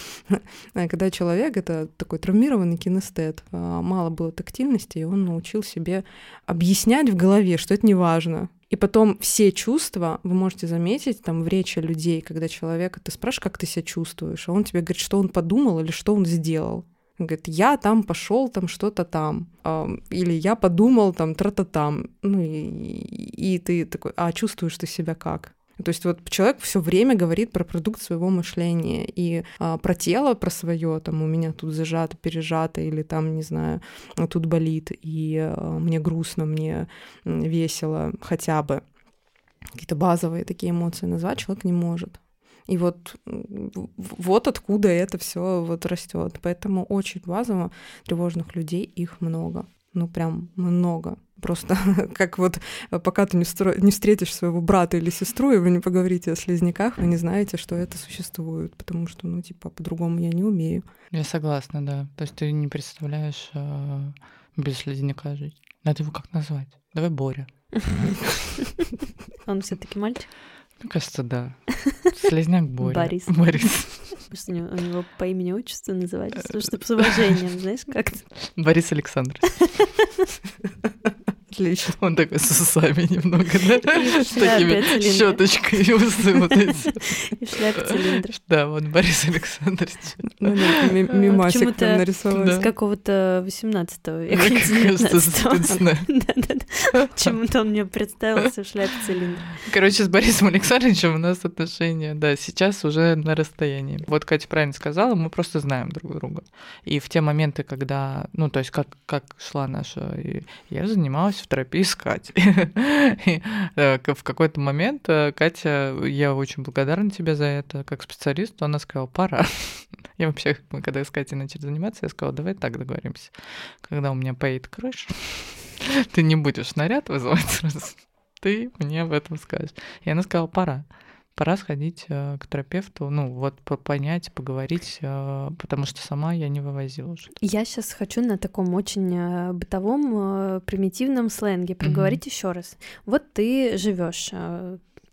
[SPEAKER 2] когда человек это такой травмированный кинестет, а, мало было тактильности, и он научил себе объяснять в голове, что это не важно. И потом все чувства, вы можете заметить там в речи людей, когда человека ты спрашиваешь, как ты себя чувствуешь, а он тебе говорит, что он подумал или что он сделал. Говорит, я там пошел, там что-то там. Ам, Или я подумал, там, тра-та там. Ну и, и ты такой, а чувствуешь ты себя как? То есть вот человек все время говорит про продукт своего мышления и а, про тело, про свое, там у меня тут зажато, пережато, или там, не знаю, тут болит, и а, мне грустно, мне весело хотя бы. Какие-то базовые такие эмоции назвать человек не может. И вот, вот откуда это все вот растет. Поэтому очень базово тревожных людей их много. Ну, прям много. Просто как вот э, пока ты не, встро- не встретишь своего брата или сестру, и вы не поговорите о слизняках, вы не знаете, что это существует. Потому что, ну, типа, по-другому я не умею.
[SPEAKER 1] Я согласна, да. То есть ты не представляешь э, без слизняка жить. Надо его как назвать? Давай Боря.
[SPEAKER 3] Он все-таки мальчик,
[SPEAKER 1] Мне кажется, да. Слизняк Боря.
[SPEAKER 3] Борис.
[SPEAKER 1] Борис.
[SPEAKER 3] просто у него, по имени отчеству называть, потому что с уважением, знаешь, как-то.
[SPEAKER 1] Борис Александрович.
[SPEAKER 2] Отлично.
[SPEAKER 1] Он такой с усами немного, да? С такими щеточкой и усы вот эти.
[SPEAKER 3] И в шляпе цилиндр.
[SPEAKER 1] Да, вот Борис Александрович.
[SPEAKER 2] Ну да, ми- мимасик там нарисован.
[SPEAKER 3] С какого-то 18 века,
[SPEAKER 1] Мне кажется,
[SPEAKER 3] 19
[SPEAKER 1] спецназ.
[SPEAKER 3] Да-да-да. Почему-то он мне представился в шляпе цилиндр.
[SPEAKER 1] Короче, с Борисом Александровичем у нас отношения, да, сейчас уже на расстоянии. Вот Катя правильно сказала, мы просто знаем друг друга. И в те моменты, когда, ну, то есть как, как шла наша... Я занималась в терапии с Катей. И, э, В какой-то момент э, Катя, я очень благодарна тебе за это, как специалисту, она сказала, пора. Я вообще, мы когда с Катей начали заниматься, я сказала, давай так договоримся. Когда у меня поедет крыша, ты не будешь наряд вызывать сразу, ты мне об этом скажешь. И она сказала, пора. Пора сходить э, к терапевту, ну, вот по- понять, поговорить, э, потому что сама я не вывозила уже.
[SPEAKER 3] Я сейчас хочу на таком очень э, бытовом, примитивном сленге проговорить еще раз. Вот ты живешь,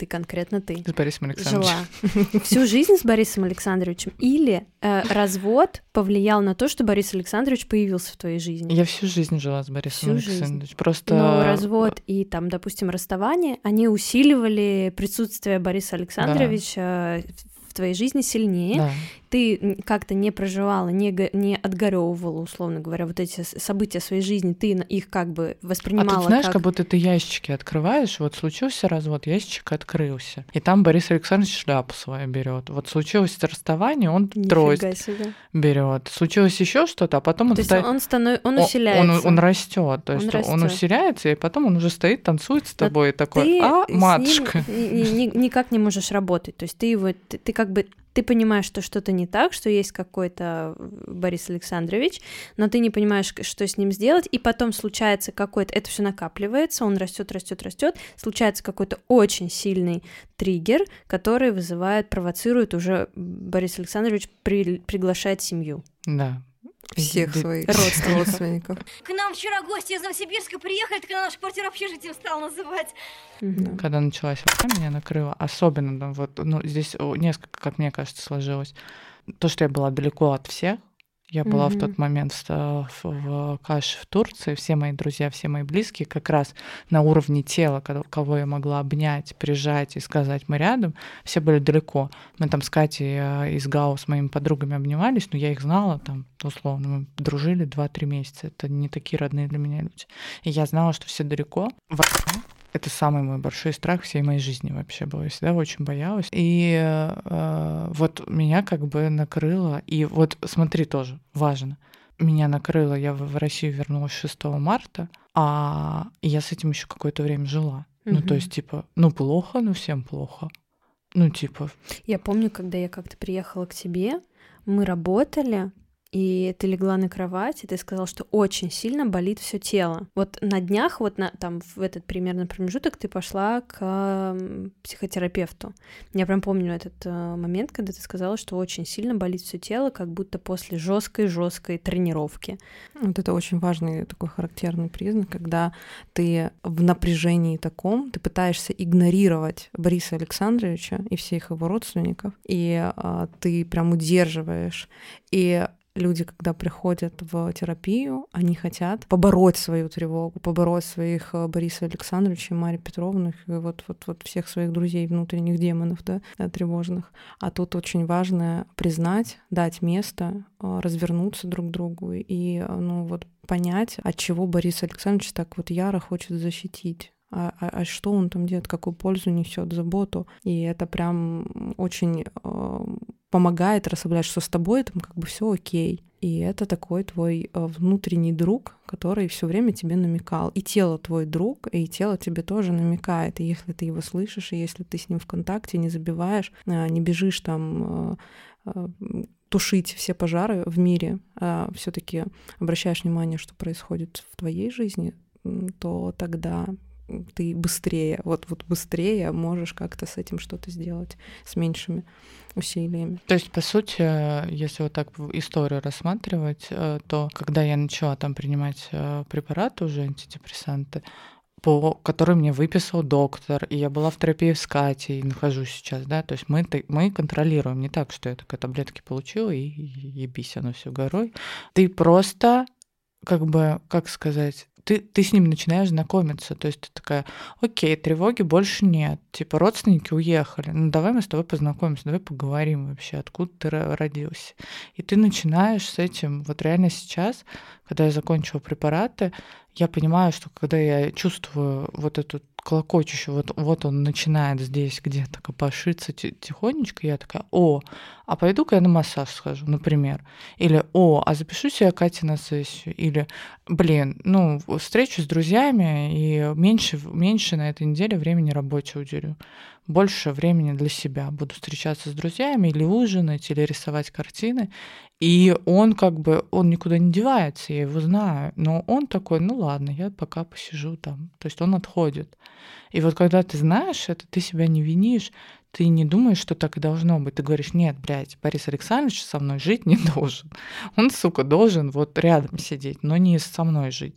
[SPEAKER 3] ты конкретно ты.
[SPEAKER 1] С Борисом Александровичем.
[SPEAKER 3] Жила всю жизнь с Борисом Александровичем, или э, развод повлиял на то, что Борис Александрович появился в твоей жизни?
[SPEAKER 1] Я всю жизнь жила с Борисом
[SPEAKER 3] Всю жизнь.
[SPEAKER 1] Александровичем. Просто...
[SPEAKER 3] Но развод и там, допустим, расставание, они усиливали присутствие Бориса Александровича в твоей жизни сильнее.
[SPEAKER 1] Да.
[SPEAKER 3] Ты как-то не проживала, не, не отгоревывала, условно говоря, вот эти с- события своей жизни, ты их как бы
[SPEAKER 1] А
[SPEAKER 3] воспринимала
[SPEAKER 1] тут, знаешь,
[SPEAKER 3] как...
[SPEAKER 1] как будто ты ящички открываешь, вот случился развод, ящичек открылся. И там Борис Александрович шляпу свою берет. Вот случилось расставание, он
[SPEAKER 3] Нифига
[SPEAKER 1] трость
[SPEAKER 3] себе.
[SPEAKER 1] берет. Случилось еще что-то, а потом он
[SPEAKER 3] То есть
[SPEAKER 1] стоит-
[SPEAKER 3] он, станов... он усиляется.
[SPEAKER 1] Он, растет, то
[SPEAKER 3] Он
[SPEAKER 1] есть он,
[SPEAKER 3] растёт.
[SPEAKER 1] усиляется, и потом он уже стоит, танцует с
[SPEAKER 3] Но
[SPEAKER 1] тобой и такой, а,
[SPEAKER 3] с ним
[SPEAKER 1] матушка.
[SPEAKER 3] ни- ни- ни- никак не можешь работать. То есть ты его, ты, ты как бы ты понимаешь, что что-то не так, что есть какой-то Борис Александрович, но ты не понимаешь, что с ним сделать, и потом случается какой-то, это все накапливается, он растет, растет, растет, случается какой-то очень сильный триггер, который вызывает, провоцирует уже Борис Александрович при- приглашает семью.
[SPEAKER 1] Да.
[SPEAKER 2] Всех своих
[SPEAKER 3] Родственников.
[SPEAKER 2] родственников.
[SPEAKER 6] К нам вчера гости из Новосибирска приехали, так она нашу квартиру общежитием стала называть.
[SPEAKER 3] Мгм.
[SPEAKER 1] Когда началась война, меня накрыло. Особенно, ну, вот, ну, здесь несколько, как мне кажется, сложилось. То, что я была далеко от всех, я была в
[SPEAKER 3] Мгм.
[SPEAKER 1] тот момент в, в, в Каше в Турции, все мои друзья, все мои близкие, как раз на уровне тела, кого, кого я могла обнять, прижать и сказать, мы рядом, все были далеко. Мы там с Катей э, из ГАУ с моими подругами обнимались, но я их знала там, условно, мы дружили 2-3 месяца. Это не такие родные для меня люди. И я знала, что все далеко. Это самый мой большой страх всей моей жизни вообще был. Я всегда очень боялась. И э, вот меня как бы накрыло. И вот смотри тоже, важно. Меня накрыло, я в Россию вернулась 6 марта, а я с этим еще какое-то время жила. Ну,
[SPEAKER 3] Мгм.
[SPEAKER 1] то есть, типа, ну, плохо, ну, всем плохо. Ну, типа,
[SPEAKER 3] Я помню, когда я как-то приехала к тебе, мы работали, и ты легла на кровать, и ты сказал, что очень сильно болит все тело. Вот на днях, вот на, там в этот примерно промежуток ты пошла к м, психотерапевту. Я прям помню этот э, момент, когда ты сказала, что очень сильно болит все тело, как будто после жесткой жесткой тренировки.
[SPEAKER 2] Вот это очень важный такой характерный признак, когда ты в напряжении таком, ты пытаешься игнорировать Бориса Александровича и всех его родственников, и а, ты прям удерживаешь. И люди, когда приходят в терапию, они хотят побороть свою тревогу, побороть своих э, Бориса Александровича, Марии Петровны, и вот, вот, вот всех своих друзей, внутренних демонов, да, э, тревожных. А тут очень важно признать, дать место, э, развернуться друг к другу и, э, ну, вот понять, от чего Борис Александрович так вот яро хочет защитить. А, а- а что он там делает, какую пользу несет, заботу. И это прям очень э, помогает расслаблять, что с тобой там как бы все окей. И это такой твой э, внутренний друг, который все время тебе намекал. И тело твой друг, и тело тебе тоже намекает. И если ты его слышишь, и если ты с ним в контакте, не забиваешь, э, не бежишь там э, тушить все пожары в мире, а все-таки обращаешь внимание, что происходит в твоей жизни, то тогда ты быстрее, вот, вот быстрее можешь как-то с этим что-то сделать, с меньшими усилиями.
[SPEAKER 1] То есть, по сути, э, если вот так историю рассматривать, э, то когда я начала там принимать э, препараты уже, антидепрессанты, по которые мне выписал доктор, и я была в терапии с Катей, нахожусь сейчас, да, то есть мы, мы контролируем, не так, что я такая таблетки получила, и ебись оно все горой. Ты просто как бы, как сказать, ты, ты с ним начинаешь знакомиться. То есть ты такая, окей, тревоги больше нет. Типа родственники уехали. Ну давай мы с тобой познакомимся, давай поговорим вообще, откуда ты родился. И ты начинаешь с этим. Вот реально сейчас, когда я закончила препараты, я понимаю, что когда я чувствую вот эту колокочущую, вот, вот он начинает здесь где-то копошиться тихонечко, я такая, о, а пойду-ка я на массаж схожу, например. Или, о, а запишу себя Кате на сессию. Или, блин, ну, встречу с друзьями и меньше, меньше на этой неделе времени рабочего уделю. Больше времени для себя. Буду встречаться с друзьями или ужинать, или рисовать картины. И он как бы, он никуда не девается, я его знаю. Но он такой, ну ладно, я пока посижу там. То есть он отходит. И вот когда ты знаешь это, ты себя не винишь, ты не думаешь, что так и должно быть. Ты говоришь, нет, блядь, Борис Александрович со мной жить не должен. Он, сука, должен вот рядом сидеть, но не со мной жить.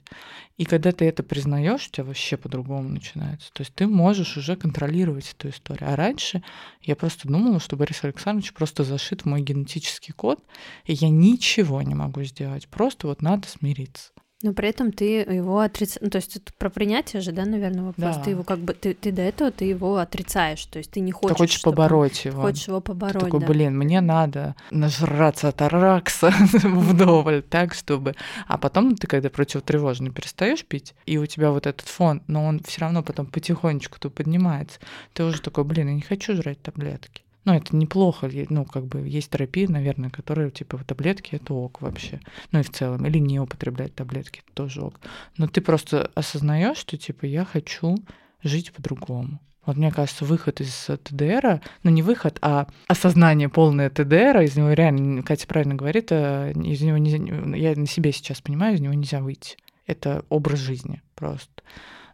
[SPEAKER 1] И когда ты это признаешь, у тебя вообще по-другому начинается. То есть ты можешь уже контролировать эту историю. А раньше я просто думала, что Борис Александрович просто зашит в мой генетический код, и я ничего не могу сделать. Просто вот надо смириться.
[SPEAKER 3] Но при этом ты его отрицаешь. Ну, то есть это про принятие же, да, наверное, вопрос. Да. Ты его как бы ты, ты до этого ты его отрицаешь. То есть ты не хочешь.
[SPEAKER 1] Ты хочешь побороть его.
[SPEAKER 3] Хочешь его побороть. Ты
[SPEAKER 1] такой,
[SPEAKER 3] да.
[SPEAKER 1] блин, мне надо нажраться от аракса вдоволь, так, чтобы. А потом ты, когда противотревожный перестаешь пить, и у тебя вот этот фон, но он все равно потом потихонечку то поднимается, ты уже такой, блин, я не хочу жрать таблетки. Ну, это неплохо, ну, как бы есть терапия, наверное, которая, типа, таблетки — это ок вообще. Ну, и в целом, или не употреблять таблетки — это тоже ок. Но ты просто осознаешь, что, типа, я хочу жить по-другому. Вот мне кажется, выход из ТДР, ну не выход, а осознание полное ТДР, из него реально, Катя правильно говорит, э, из него нельзя, я на себе сейчас понимаю, из него нельзя выйти. Это образ жизни просто.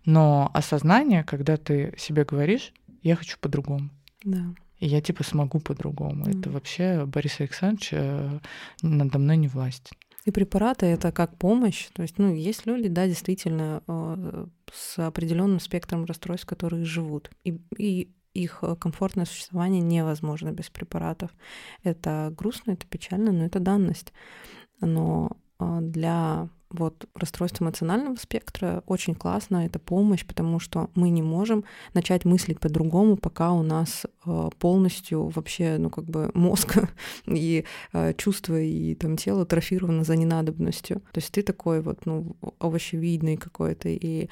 [SPEAKER 1] Но осознание, когда ты себе говоришь, я хочу по-другому.
[SPEAKER 2] Да
[SPEAKER 1] и я типа смогу по-другому. Mm. Это вообще Борис Александрович э, надо мной не власть.
[SPEAKER 2] И препараты это как помощь. То есть, ну, есть люди, да, действительно э, с определенным спектром расстройств, которые живут. И, и их комфортное существование невозможно без препаратов. Это грустно, это печально, но это данность. Но э, для вот расстройство эмоционального спектра очень классно, это помощь, потому что мы не можем начать мыслить по-другому, пока у нас э, полностью вообще, ну как бы мозг и э, чувства и там тело трофировано за ненадобностью. То есть ты такой вот, ну, овощевидный какой-то, и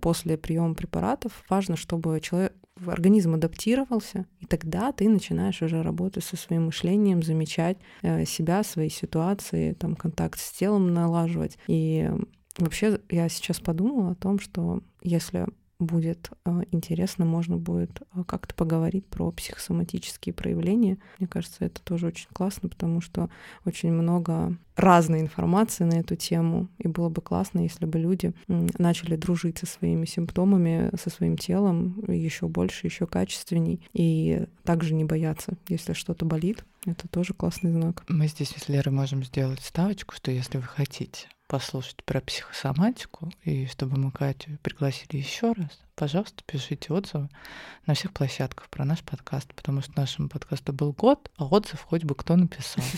[SPEAKER 2] после приема препаратов важно, чтобы человек, организм адаптировался, и тогда ты начинаешь уже работать со своим мышлением, замечать э, себя, свои ситуации, там контакт с телом налаживать. И вообще я сейчас подумала о том, что если будет э, интересно, можно будет э, как-то поговорить про психосоматические проявления. Мне кажется, это тоже очень классно, потому что очень много разной информации на эту тему, и было бы классно, если бы люди начали дружить со своими симптомами, со своим телом еще больше, еще качественней, и также не бояться, если что-то болит. Это тоже классный знак.
[SPEAKER 1] Мы здесь с Лерой можем сделать ставочку, что если вы хотите послушать про психосоматику, и чтобы мы Катю пригласили еще раз, пожалуйста, пишите отзывы на всех площадках про наш подкаст, потому что нашему подкасту был год, а отзыв хоть бы кто написал.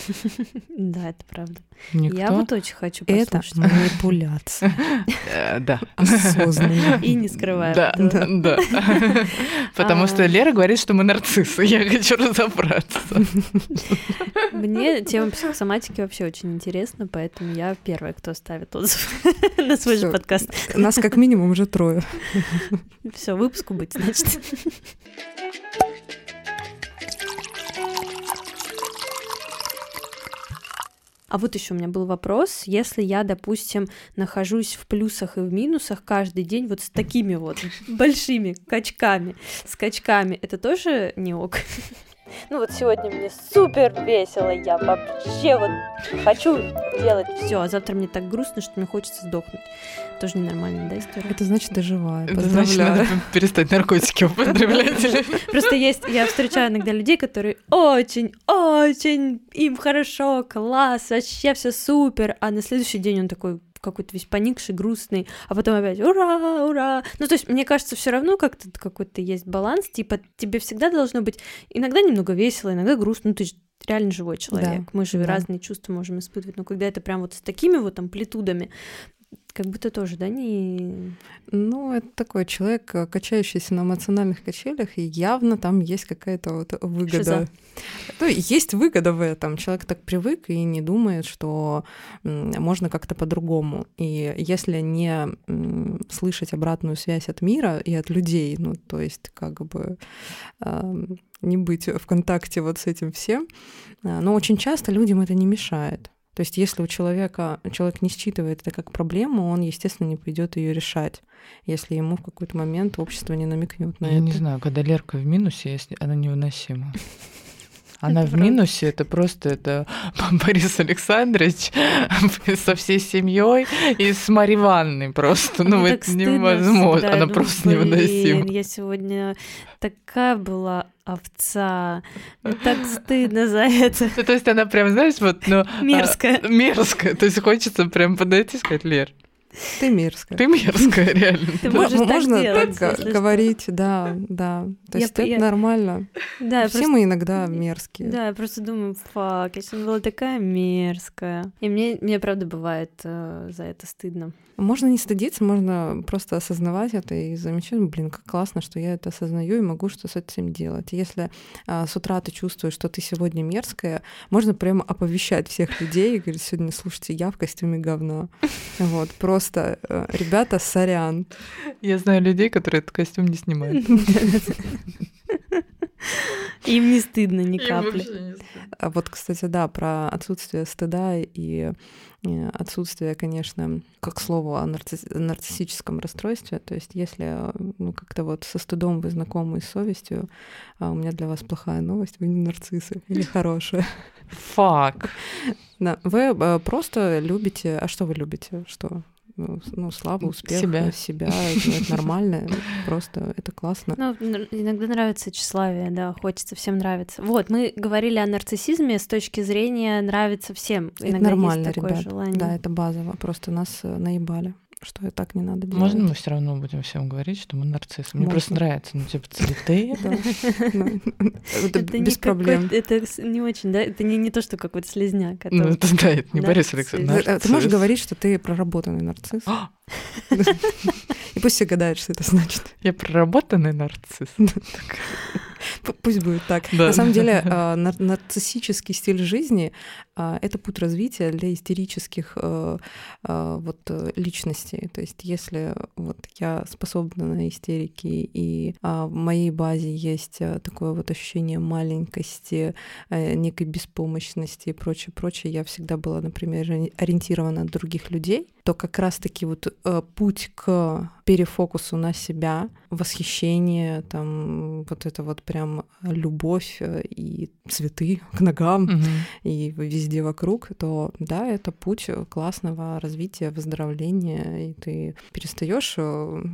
[SPEAKER 3] Да, это правда.
[SPEAKER 1] Никто?
[SPEAKER 3] Я вот очень хочу послушать.
[SPEAKER 2] Это манипуляция.
[SPEAKER 1] Э, да.
[SPEAKER 2] Осознанно.
[SPEAKER 3] И не скрываю.
[SPEAKER 1] Да, да. Потому что а. Лера говорит, что мы нарциссы. Я хочу разобраться.
[SPEAKER 3] Мне тема психосоматики вообще очень интересна, поэтому я первая, кто ставит отзыв на свой же подкаст.
[SPEAKER 2] Нас как минимум уже трое.
[SPEAKER 3] Все, выпуску быть, значит. А вот еще у меня был вопрос, если я, допустим, нахожусь в плюсах и в минусах каждый день вот с такими вот большими качками, скачками, это тоже не ок? Ну вот сегодня мне супер весело, я вообще вот хочу делать все, а завтра мне так грустно, что мне хочется сдохнуть. Тоже ненормальная, да, история?
[SPEAKER 2] Это значит, ты живая.
[SPEAKER 1] Это значит, надо перестать наркотики употреблять.
[SPEAKER 3] Просто есть, я встречаю иногда людей, которые очень, очень, им хорошо, класс, вообще все супер, а на следующий день он такой, какой-то весь поникший, грустный, а потом опять ура, ура. Ну, то есть, мне кажется, все равно как-то какой-то есть баланс, типа, тебе всегда должно быть иногда немного весело, иногда грустно, ну, ты же реально живой человек, да, мы же да. разные чувства можем испытывать, но когда это прям вот с такими вот амплитудами, Как будто тоже, да, не...
[SPEAKER 2] Ну, это такой человек, э, качающийся на эмоциональных качелях, и явно там есть какая-то вот выгода.
[SPEAKER 3] Шиза.
[SPEAKER 2] Ну, есть выгода в этом. Человек так привык и не думает, что можно как-то по-другому. И если не слышать обратную связь от мира и от людей, ну, то есть как бы ам, не быть в контакте вот с этим всем, а, но очень часто людям это не мешает. То есть, если у человека человек не считывает это как проблему, он, естественно, не пойдет ее решать, если ему в какой-то момент общество не намекнет на
[SPEAKER 1] Я
[SPEAKER 2] это.
[SPEAKER 1] не знаю, когда Лерка в минусе, если она невыносима. Она
[SPEAKER 3] Это
[SPEAKER 1] в
[SPEAKER 3] правда.
[SPEAKER 1] минусе, это просто это Борис Александрович со всей семьей и с Марьей Ивановной просто. Ну,
[SPEAKER 3] Мне
[SPEAKER 1] это невозможно. Она
[SPEAKER 3] думаю,
[SPEAKER 1] просто
[SPEAKER 3] «Блин,
[SPEAKER 1] невыносима.
[SPEAKER 3] Я сегодня такая была овца. Так стыдно за это.
[SPEAKER 1] Ну, то есть она прям, знаешь, вот, ну... а,
[SPEAKER 3] Мерзкая.
[SPEAKER 1] мерзкая. То есть хочется прям подойти и сказать, Лер,
[SPEAKER 2] Ты мерзкая.
[SPEAKER 1] ты мерзкая, реально.
[SPEAKER 3] Ты
[SPEAKER 2] Да,
[SPEAKER 3] можешь так
[SPEAKER 2] можно
[SPEAKER 3] делать,
[SPEAKER 2] так
[SPEAKER 3] если что.
[SPEAKER 2] говорить, да, да. То есть это
[SPEAKER 3] я-
[SPEAKER 2] нормально.
[SPEAKER 3] Да,
[SPEAKER 2] Все
[SPEAKER 3] просто-
[SPEAKER 2] мы иногда мерзкие.
[SPEAKER 3] Да, я просто думаю, фак, я сегодня была такая мерзкая. И мне, мне правда бывает э, за это стыдно.
[SPEAKER 2] Можно не стыдиться, можно просто осознавать это и замечать, блин, как классно, что я это осознаю и могу что с этим делать. И Если а, с утра ты чувствуешь, что ты сегодня мерзкая, можно прямо оповещать всех людей и говорить, сегодня, слушайте, я в костюме говна. Вот, просто, э, ребята, сорян.
[SPEAKER 1] Я знаю людей, которые этот костюм не снимают.
[SPEAKER 3] Им не стыдно ни капли.
[SPEAKER 1] стыдно.
[SPEAKER 2] А вот, кстати, да, про отсутствие стыда и э, отсутствие, конечно, как к слову о нарцисс- нарциссическом расстройстве. То есть, если э, ну, как-то вот со стыдом вы знакомы и с совестью, а у меня для вас плохая новость, вы не нарциссы или хорошие.
[SPEAKER 1] Фак.
[SPEAKER 2] Да, вы просто любите... А что вы любите? Что? Ну, Ну, славу, успех,
[SPEAKER 1] Себя.
[SPEAKER 2] э, себя, ну, это нормально, просто это классно.
[SPEAKER 3] Ну, иногда нравится тщеславие, да, хочется всем нравиться. Вот, мы говорили о нарциссизме с точки зрения нравится всем.
[SPEAKER 2] Это
[SPEAKER 3] Иногда
[SPEAKER 2] нормально,
[SPEAKER 3] есть такое
[SPEAKER 2] ребят.
[SPEAKER 3] желание.
[SPEAKER 2] Да, это базово. Просто нас э, наебали, что и так не надо делать.
[SPEAKER 1] Можно мы все равно будем всем говорить, что мы нарциссы? Мне просто нравится, ну, типа, цветы.
[SPEAKER 2] Это без проблем.
[SPEAKER 3] Это не очень, да? Это не, не то, что какой-то слезняк. это
[SPEAKER 1] Ну, это да, это не Борис. Александрович.
[SPEAKER 2] Э, Ты можешь говорить, что ты проработанный нарцисс.
[SPEAKER 1] А!
[SPEAKER 2] И пусть все гадают, что это значит.
[SPEAKER 1] Я проработанный нарцисс.
[SPEAKER 2] Пусть будет так.
[SPEAKER 1] Да.
[SPEAKER 2] На самом деле, а, нар- нарциссический стиль жизни а, это путь развития для истерических э, вот э, личностей. То есть, если вот я способна на истерики, и а, в моей базе есть э, такое вот ощущение маленькости, э, некой беспомощности и прочее, прочее, я всегда была, например, ори- ориентирована на других людей, то как раз-таки вот э, путь к перефокусу на себя, восхищение, там вот это вот прям любовь э, и цветы к ногам
[SPEAKER 1] Мгм.
[SPEAKER 2] и везде вокруг, то да, это путь классного развития, выздоровления, и ты перестаешь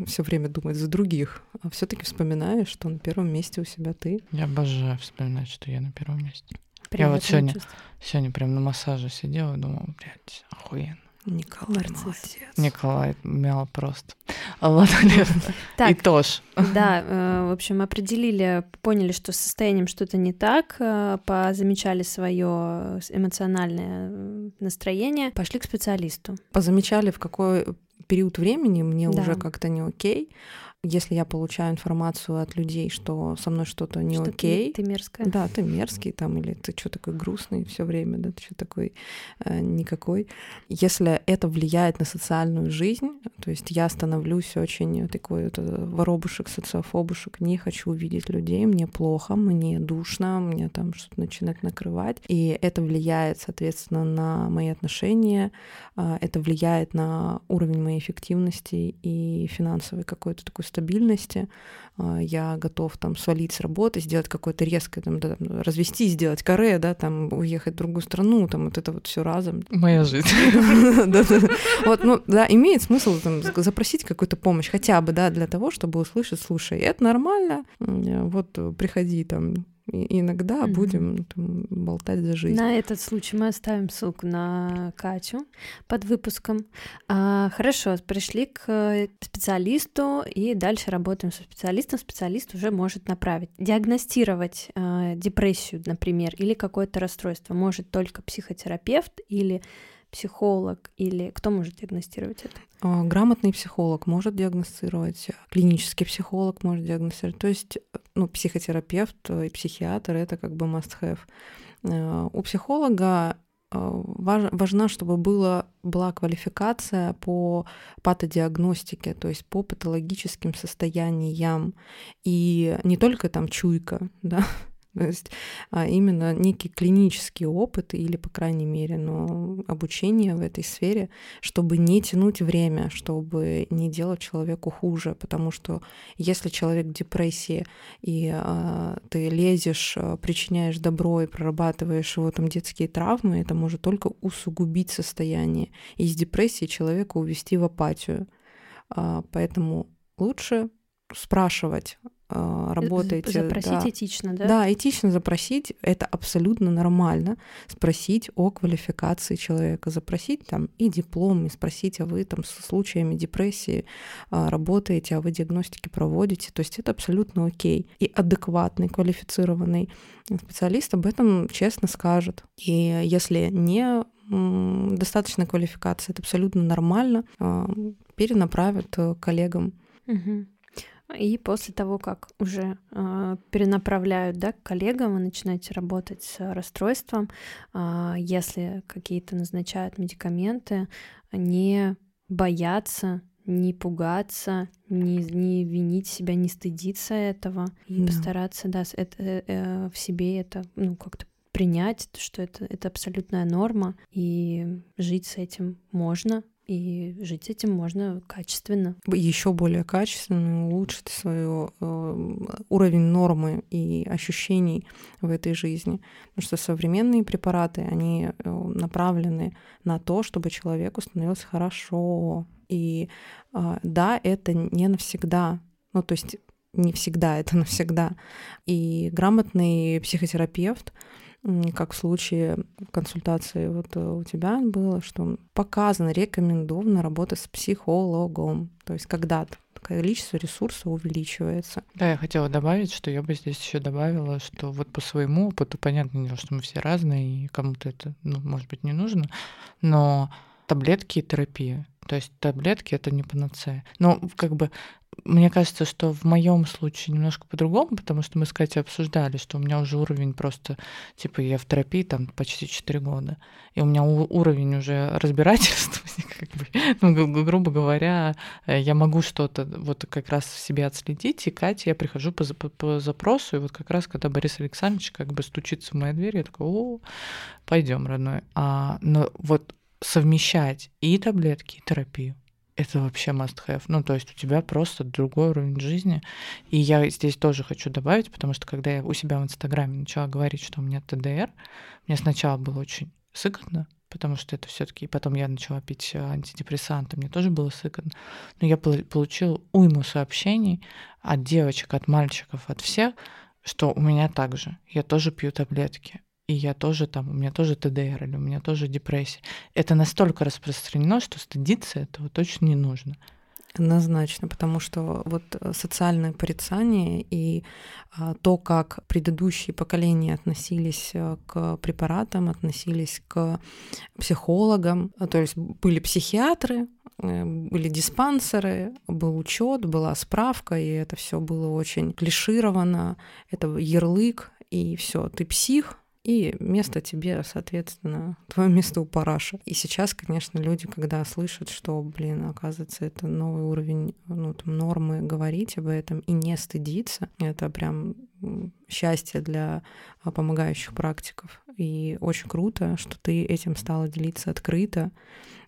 [SPEAKER 2] все время думать за других, а все-таки вспоминаешь, что на первом месте у себя ты.
[SPEAKER 1] Я обожаю вспоминать, что я на первом месте.
[SPEAKER 3] Приятное
[SPEAKER 1] вот сегодня-
[SPEAKER 3] чувство.
[SPEAKER 1] Сегодня прям на массаже сидела и думала, блядь, охуенно.
[SPEAKER 2] Николай,
[SPEAKER 3] Нарцисс.
[SPEAKER 2] молодец.
[SPEAKER 1] Николай мял просто. Ладно,
[SPEAKER 3] Так,
[SPEAKER 1] и тоже.
[SPEAKER 3] Да, э, в общем, определили, поняли, что с состоянием что-то не так, э, позамечали свое эмоциональное настроение, пошли к специалисту.
[SPEAKER 2] Позамечали, в какой период времени мне
[SPEAKER 3] Да.
[SPEAKER 2] уже как-то не окей. Если я получаю информацию от людей, что со мной что-то не
[SPEAKER 3] что ты-
[SPEAKER 2] окей,
[SPEAKER 3] Ты, мерзкая.
[SPEAKER 2] Да, ты мерзкий там, или ты что такой грустный все время, да, ты что такой э, никакой. Если это влияет на социальную жизнь, то есть я становлюсь очень такой вот, э, воробушек, социофобушек, не хочу видеть людей, мне плохо, мне душно, мне там что-то начинает накрывать, и это влияет, соответственно, на мои отношения, а, это влияет на уровень моей эффективности и финансовой какой-то такой стабильности. А, Я готов там свалить с работы, сделать какое-то резкое, там, да, там, развестись, сделать каре, да, там, уехать в другую страну, там, вот это вот все разом.
[SPEAKER 1] Моя жизнь.
[SPEAKER 2] Вот, ну, да, имеет смысл там запросить какую-то помощь, хотя бы, да, для того, чтобы услышать, слушай, это нормально, вот приходи там, и иногда
[SPEAKER 3] Мгм.
[SPEAKER 2] будем там, болтать за жизнь.
[SPEAKER 3] На этот случай мы оставим ссылку на Катю под выпуском. А, хорошо, пришли к специалисту и дальше работаем со специалистом. Специалист уже может направить. Диагностировать а, депрессию, например, или какое-то расстройство может только психотерапевт или психолог или кто может диагностировать это?
[SPEAKER 2] А, Грамотный психолог может диагностировать, клинический психолог может диагностировать. То есть, ну, психотерапевт и психиатр это как бы must-have. Э, У психолога э, важ- важна, чтобы было, была квалификация по патодиагностике, то есть по патологическим состояниям. И не только там чуйка, да, то есть а именно некий клинический опыт или, по крайней мере, ну, обучение в этой сфере, чтобы не тянуть время, чтобы не делать человеку хуже, потому что если человек в депрессии и а, ты лезешь, а, причиняешь добро и прорабатываешь его там детские травмы, это может только усугубить состояние из депрессии человека увести в апатию. А, поэтому лучше спрашивать, работаете.
[SPEAKER 3] Запросить
[SPEAKER 2] да.
[SPEAKER 3] этично, да?
[SPEAKER 2] Да, этично запросить, это абсолютно нормально. Спросить о квалификации человека, запросить там и диплом, и спросить, а вы там с случаями депрессии а, работаете, а вы диагностики проводите. То есть это абсолютно окей. И адекватный, квалифицированный специалист об этом честно скажет. И если не достаточно квалификации, это абсолютно нормально, а, перенаправят э, коллегам.
[SPEAKER 3] Мгм. И после того, как уже э, перенаправляют да, к коллегам, вы начинаете работать с расстройством, э, если какие-то назначают медикаменты, не бояться, не пугаться, не, не винить себя, не стыдиться этого и
[SPEAKER 2] Да.
[SPEAKER 3] постараться да, это, э, э, в себе это ну, как-то принять, что это, это абсолютная норма, и жить с этим можно, и жить этим можно качественно.
[SPEAKER 2] еще более качественно улучшить свой уровень нормы и ощущений в этой жизни. Потому что современные препараты, они э, направлены на то, чтобы человеку становилось хорошо. И а, да, это не навсегда. Ну, то есть не всегда это навсегда. И грамотный психотерапевт, как в случае консультации вот э, у тебя было, что показано, рекомендовано работать с психологом. То есть когда-то количество ресурсов увеличивается.
[SPEAKER 1] Да, я хотела добавить, что я бы здесь еще добавила, что вот по своему опыту, понятно, что мы все разные, и кому-то это, ну, может быть, не нужно, но таблетки и терапия. То есть таблетки это не панацея. Но как бы мне кажется, что в моем случае немножко по-другому, потому что мы с Катей обсуждали, что у меня уже уровень просто, типа, я в терапии там почти 4 года, и у меня уровень уже разбирательства, как бы, ну, гру- гру- грубо говоря, э, я могу что-то вот как раз в себе отследить, и Кате я прихожу по, по- по запросу, и вот как раз, когда Борис Александрович как бы стучится в мою дверь, я такой, о, пойдем, родной. А, но вот совмещать и таблетки, и терапию, это вообще must have. Ну, то есть у тебя просто другой уровень жизни. И я здесь тоже хочу добавить, потому что когда я у себя в Инстаграме начала говорить, что у меня ТДР, мне сначала было очень сыкотно, потому что это все таки И потом я начала пить э, антидепрессанты, мне тоже было сыкотно. Но я пол- получила уйму сообщений от девочек, от мальчиков, от всех, что у меня так же. Я тоже пью таблетки. И я тоже там, у меня тоже ТДР, или у меня тоже депрессия. Это настолько распространено, что стыдиться этого точно не нужно.
[SPEAKER 2] Однозначно, потому что вот э, социальное порицание и а, то, как предыдущие поколения относились э, к препаратам, относились к психологам, а, то есть были психиатры, э, были диспансеры, был учет, была справка, и это все было очень клишировано, это ярлык, и все, ты псих, и место тебе, соответственно, твое место у параша. И сейчас, конечно, люди, когда слышат, что, блин, оказывается, это новый уровень ну, там, нормы говорить об этом и не стыдиться, это прям счастье для а, помогающих практиков. И очень круто, что ты этим стала делиться открыто.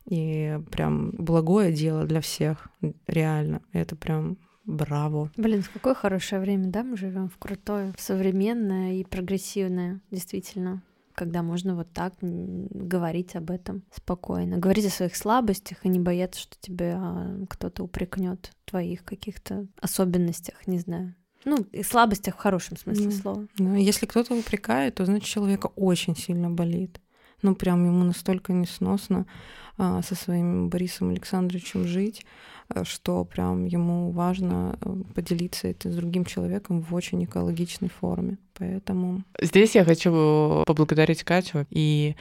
[SPEAKER 2] И прям благое дело для всех, реально. Это прям Браво.
[SPEAKER 3] Блин, в какое хорошее время, да, мы живем в крутое, в современное и прогрессивное, действительно когда можно вот так говорить об этом спокойно, говорить о своих слабостях и не бояться, что тебя а, кто-то упрекнет в твоих каких-то особенностях, не знаю. Ну, и слабостях в хорошем смысле
[SPEAKER 2] Ну,
[SPEAKER 3] слова.
[SPEAKER 2] Но если кто-то упрекает, то значит человека очень сильно болит. Ну, прям ему настолько несносно а, со своим Борисом Александровичем жить, а, что прям ему важно а, поделиться это с другим человеком в очень экологичной форме. Поэтому
[SPEAKER 1] Здесь я хочу поблагодарить Катю и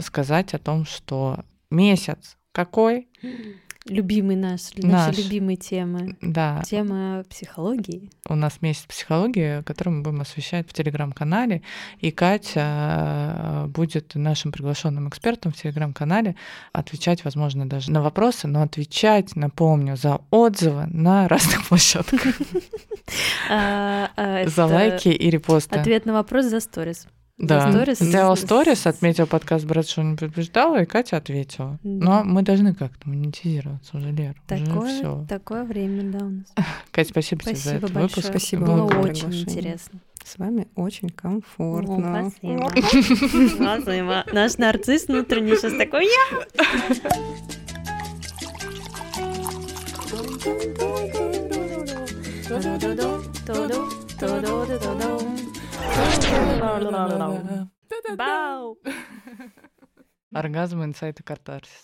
[SPEAKER 1] сказать о том, что месяц какой?
[SPEAKER 3] Любимый наш,
[SPEAKER 1] Наш.
[SPEAKER 3] наши любимые темы.
[SPEAKER 1] Да,
[SPEAKER 3] Тема психологии.
[SPEAKER 1] у нас месяц психологии, который мы будем освещать в телеграм-канале. И Катя э, будет нашим приглашенным экспертом в телеграм-канале отвечать, возможно, даже на вопросы, но отвечать, напомню, за отзывы на разных площадках,
[SPEAKER 3] А, а,
[SPEAKER 1] за лайки и репосты.
[SPEAKER 3] Ответ на вопрос за сторис.
[SPEAKER 1] Да,
[SPEAKER 3] За сторис
[SPEAKER 1] сделал
[SPEAKER 3] с-
[SPEAKER 1] сторис, отметил подкаст «Брат, что не предупреждала», и Катя ответила.
[SPEAKER 3] Да.
[SPEAKER 1] Но мы должны как-то монетизироваться уже, Лер. Уже
[SPEAKER 3] Такое,
[SPEAKER 1] все.
[SPEAKER 3] такое время, да, у нас.
[SPEAKER 1] Катя, спасибо, тебе за
[SPEAKER 3] Спасибо
[SPEAKER 1] этот
[SPEAKER 3] большое.
[SPEAKER 1] выпуск.
[SPEAKER 2] Спасибо
[SPEAKER 3] Было
[SPEAKER 2] вам
[SPEAKER 3] очень интересно.
[SPEAKER 2] С вами очень комфортно.
[SPEAKER 3] О, спасибо. Спасибо. Наш нарцисс внутренний сейчас такой, я
[SPEAKER 1] Բա Արգազմեն ցայտը կարտարս։